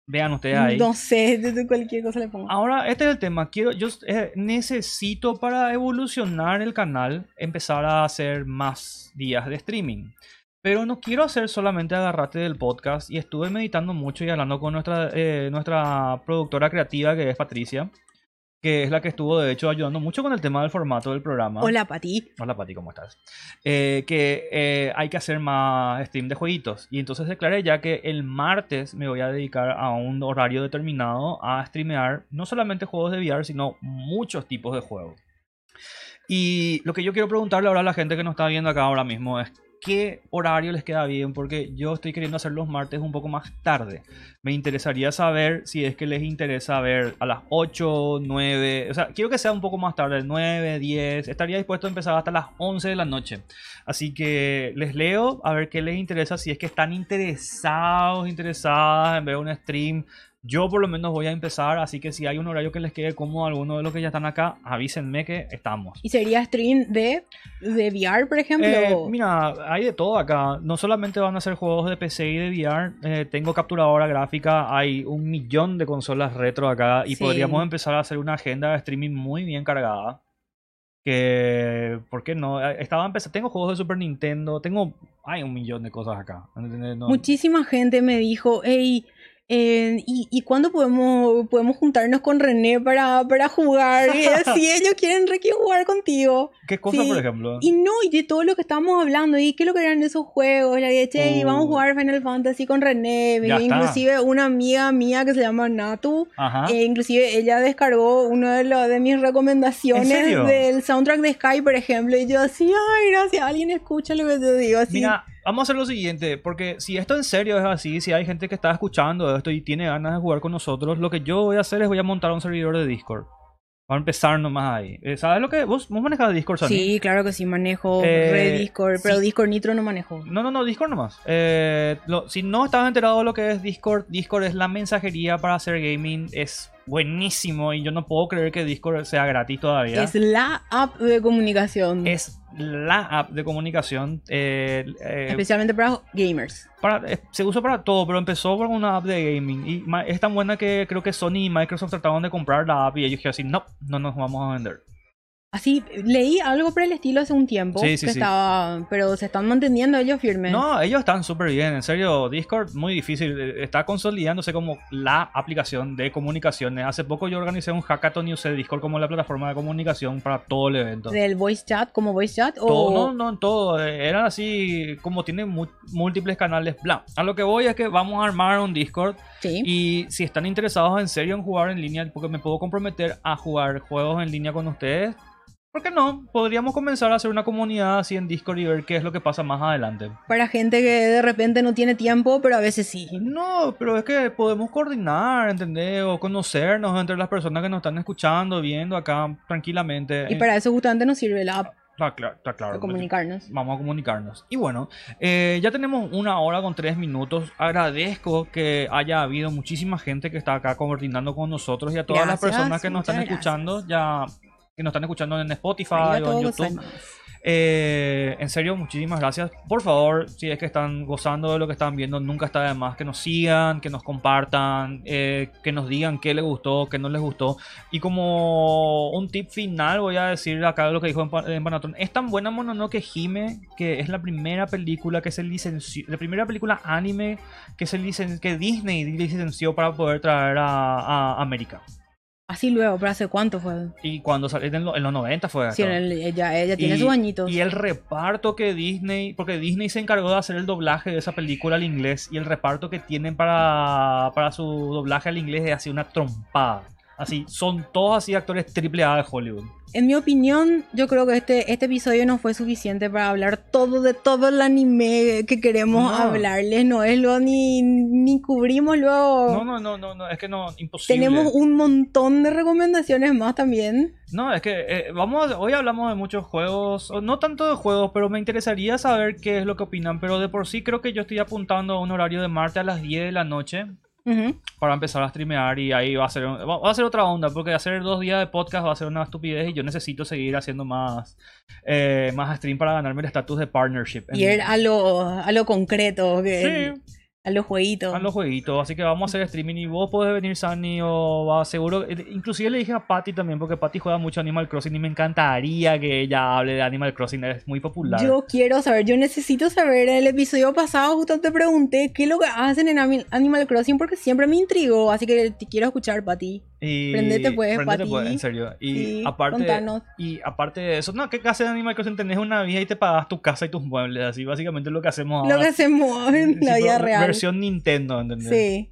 vean ustedes ahí. No sé, *laughs* desde cualquier cosa le pongo. Ahora, este es el tema. Quiero, yo eh, necesito para evolucionar el canal empezar a hacer más días de streaming. Pero no quiero hacer solamente agarrate del podcast. Y estuve meditando mucho y hablando con nuestra, eh, nuestra productora creativa, que es Patricia. Que es la que estuvo, de hecho, ayudando mucho con el tema del formato del programa. Hola, Pati. Hola Pati, ¿cómo estás? Eh, que eh, hay que hacer más stream de jueguitos. Y entonces declaré ya que el martes me voy a dedicar a un horario determinado a streamear no solamente juegos de VR, sino muchos tipos de juegos. Y lo que yo quiero preguntarle ahora a la gente que nos está viendo acá ahora mismo es qué horario les queda bien, porque yo estoy queriendo hacer los martes un poco más tarde. Me interesaría saber si es que les interesa ver a las 8, 9, o sea, quiero que sea un poco más tarde, 9, 10, estaría dispuesto a empezar hasta las 11 de la noche. Así que les leo a ver qué les interesa, si es que están interesados, interesadas en ver un stream. Yo por lo menos voy a empezar, así que si hay un horario que les quede cómodo a alguno de los que ya están acá, avísenme que estamos. ¿Y sería stream de, de VR, por ejemplo? Eh, mira, hay de todo acá. No solamente van a ser juegos de PC y de VR. eh, tengo capturadora gráfica. Hay un millón de consolas retro acá. Y Sí. podríamos empezar a hacer una agenda de streaming muy bien cargada. Que, ¿por qué no? Eh, Estaba empezando. Tengo juegos de Super Nintendo. Tengo. Hay un millón de cosas acá. Muchísima gente me dijo, hey, eh, ¿y, ¿y cuándo podemos, podemos juntarnos con René para, para jugar? *laughs* Y así ellos quieren re que jugar contigo. ¿Qué cosa, sí. por ejemplo? Y no, y de todo lo que estábamos hablando, y qué es lo que eran esos juegos, la de, che, Uh. vamos a jugar Final Fantasy con René, Ya está. inclusive una amiga mía que se llama Natu, eh, inclusive ella descargó una de, lo- de mis recomendaciones del soundtrack de Sky, por ejemplo, y yo así, ay, gracias, alguien escucha lo que te digo, así. Mira, vamos a hacer lo siguiente, porque si esto en serio es así, si hay gente que está escuchando esto y tiene ganas de jugar con nosotros, lo que yo voy a hacer es voy a montar un servidor de Discord. Para empezar nomás ahí. Eh, ¿Sabes lo que? ¿Vos, vos manejas Discord, Sani? Sí, claro que sí, manejo Eh, Red Discord, pero sí. Discord Nitro no manejo. No, no, no, Discord nomás. Eh, lo- si no estás enterado de lo que es Discord, Discord es la mensajería para hacer gaming. Es buenísimo y yo no puedo creer que Discord sea gratis todavía. Es la app de comunicación, Es la app de comunicación. eh, eh, especialmente para gamers. para- eh, se usa para todo, pero empezó por una app de gaming. Y es tan buena que creo que Sony y Microsoft trataban de comprar la app y ellos dijeron así, no, no nos vamos a vender. Así, leí algo por el estilo hace un tiempo, Sí, sí, que sí. estaba, pero se están manteniendo ellos firmes. No, ellos están súper bien, en serio, Discord muy difícil, está consolidándose como la aplicación de comunicaciones. Hace poco yo organicé un hackathon y usé Discord como la plataforma de comunicación para todo el evento. Del voice chat, como voice chat, o... Todo, no, no, todo, era así como tiene múltiples canales, bla. A lo que voy es que vamos a armar un Discord Sí. y si están interesados en serio en jugar en línea, porque me puedo comprometer a jugar juegos en línea con ustedes, ¿Por qué no? Podríamos comenzar a hacer una comunidad así en Discord y ver qué es lo que pasa más adelante. Para gente que de repente no tiene tiempo, pero a veces sí. No, pero es que podemos coordinar, ¿entendés? O conocernos entre las personas que nos están escuchando, viendo acá tranquilamente. Y para eso justamente nos sirve la app. Está claro, está claro. Comunicarnos. Vamos a comunicarnos. Y bueno, eh, ya tenemos una hora con tres minutos. Agradezco que haya habido muchísima gente que está acá coordinando con nosotros y a todas las Gracias, personas que nos están muchas escuchando ya que nos están escuchando en Spotify o en. YouTube. Eh, en serio, muchísimas gracias. Por favor, si es que están gozando de lo que están viendo, nunca está de más que nos sigan, que nos compartan, eh, que nos digan qué les gustó, qué no les gustó. Y como un tip final, voy a decir acá lo que dijo en, en Panatón. Es tan buena Mononoke Hime que es la primera película que se licenció, la primera película anime que se licen, que Disney licenció para poder traer a, a América. Así luego, pero ¿hace cuánto fue? Y cuando salió en, lo- en los 90 fue. Sí, el- ella, ella tiene Y- sus añitos. Y el reparto que Disney, porque Disney se encargó de hacer el doblaje de esa película al inglés y el reparto que tienen para, para su doblaje al inglés es así una trompada. Así, son todos así actores triple A de Hollywood. En mi opinión, yo creo que este, este episodio no fue suficiente para hablar todo de todo el anime que queremos No. hablarles. No es lo ni, ni cubrimos luego. No, no, no, no, no, es que no, imposible. Tenemos un montón de recomendaciones más también. No, es que eh, vamos, a- hoy hablamos de muchos juegos, no tanto de juegos, pero me interesaría saber qué es lo que opinan. Pero de por sí creo que yo estoy apuntando a un horario de martes a las 10 de la noche. Para empezar a streamear y ahí va a ser va va a ser otra onda porque hacer dos días de podcast va a ser una estupidez y yo necesito seguir haciendo más eh, más stream para ganarme el estatus de partnership en- Y ir a lo, a lo concreto, que, Sí. A los jueguitos. a los jueguitos así que vamos a hacer streaming y vos podés venir Sani o va seguro eh, inclusive le dije a Patty también porque Patty juega mucho Animal Crossing y me encantaría que ella hable de Animal Crossing es muy popular Yo quiero saber, yo necesito saber. En el episodio pasado justo te pregunté qué es lo que hacen en Animal Crossing porque siempre me intrigó, así que te quiero escuchar, Pati. Y prendete, pues, prendete, pues, en serio y Sí, aparte contanos. Y aparte de eso, no, ¿qué casa de Animal Crossing? Tenés una vida y te pagas tu casa y tus muebles, así básicamente lo que hacemos Lo ahora. que hacemos en la vida real. Versión Nintendo, ¿entendés? Sí.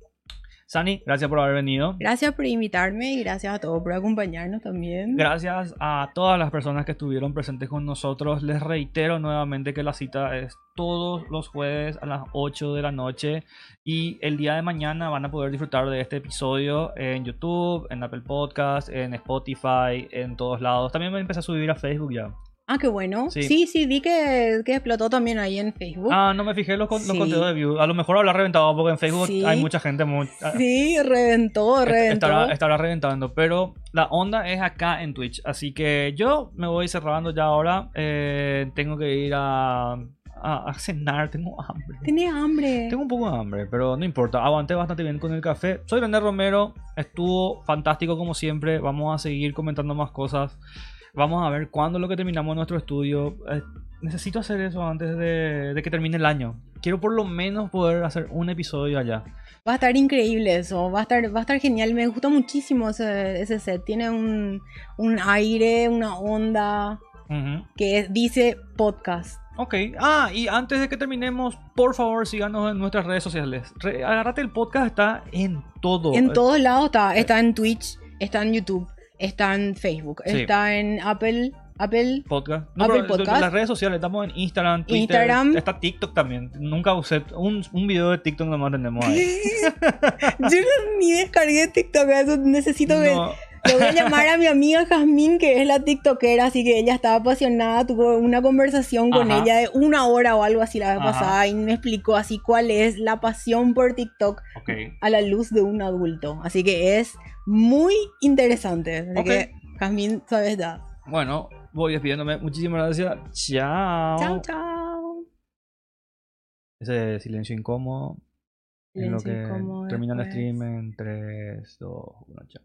Sani, gracias por haber venido. Gracias por invitarme y gracias a todos por acompañarnos también. Gracias a todas las personas que estuvieron presentes con nosotros. Les reitero nuevamente que la cita es todos los jueves a las 8 de la noche. Y el día de mañana van a poder disfrutar de este episodio en YouTube, en Apple Podcast, en Spotify, en todos lados. También me empecé a subir a Facebook ya. Ah, qué bueno. Sí. Sí, sí, vi que, que explotó también ahí en Facebook. Ah, no me fijé los, con- los Sí. conteos de views. A lo mejor habrá reventado porque en Facebook Sí. hay mucha gente muy... ah, Sí, reventó, reventó. Estará, estará reventando, pero la onda es acá en Twitch. Así que yo me voy cerrando ya ahora. Eh, tengo que ir a, a, a cenar, tengo hambre. Tenés hambre. Tengo un poco de hambre, pero no importa. Aguanté bastante bien con el café. Soy René Romero. Estuvo fantástico como siempre. Vamos a seguir comentando más cosas. Vamos a ver cuándo lo que terminamos nuestro estudio. Eh, necesito hacer eso antes de, de que termine el año. Quiero por lo menos poder hacer un episodio allá. Va a estar increíble eso, va a estar, va a estar genial. Me gustó muchísimo ese, ese set. Tiene un, un aire, una onda que es- dice podcast. Ok, ah, y antes de que terminemos, por favor síganos en nuestras redes sociales. Re- Agárrate el podcast, está en todo. En todos lados está. Está en Twitch, está en YouTube, está en Facebook, Sí. está en Apple. Apple. Podcast. No, Apple pero Podcast. las redes sociales, estamos en Instagram, Twitter. Instagram. Está TikTok también. Nunca usé un, un video de TikTok nomás tenemos ahí. *laughs* Yo no, ni descargué TikTok, eso necesito ver. No, Le voy a llamar a mi amiga Jazmín, que es la TikTokera, así que ella estaba apasionada, tuvo una conversación con Ajá. ella de una hora o algo así la vez Ajá. pasada y me explicó así cuál es la pasión por TikTok ok. a la luz de un adulto. Así que es muy interesante. Así Ok. que, Jazmín, sabes ya. Bueno, voy despidiéndome. Muchísimas gracias. Chao. Chao, chao. Ese silencio incómodo. En lo Silencio que incómodo termina el stream en 3, 2, 1, chao.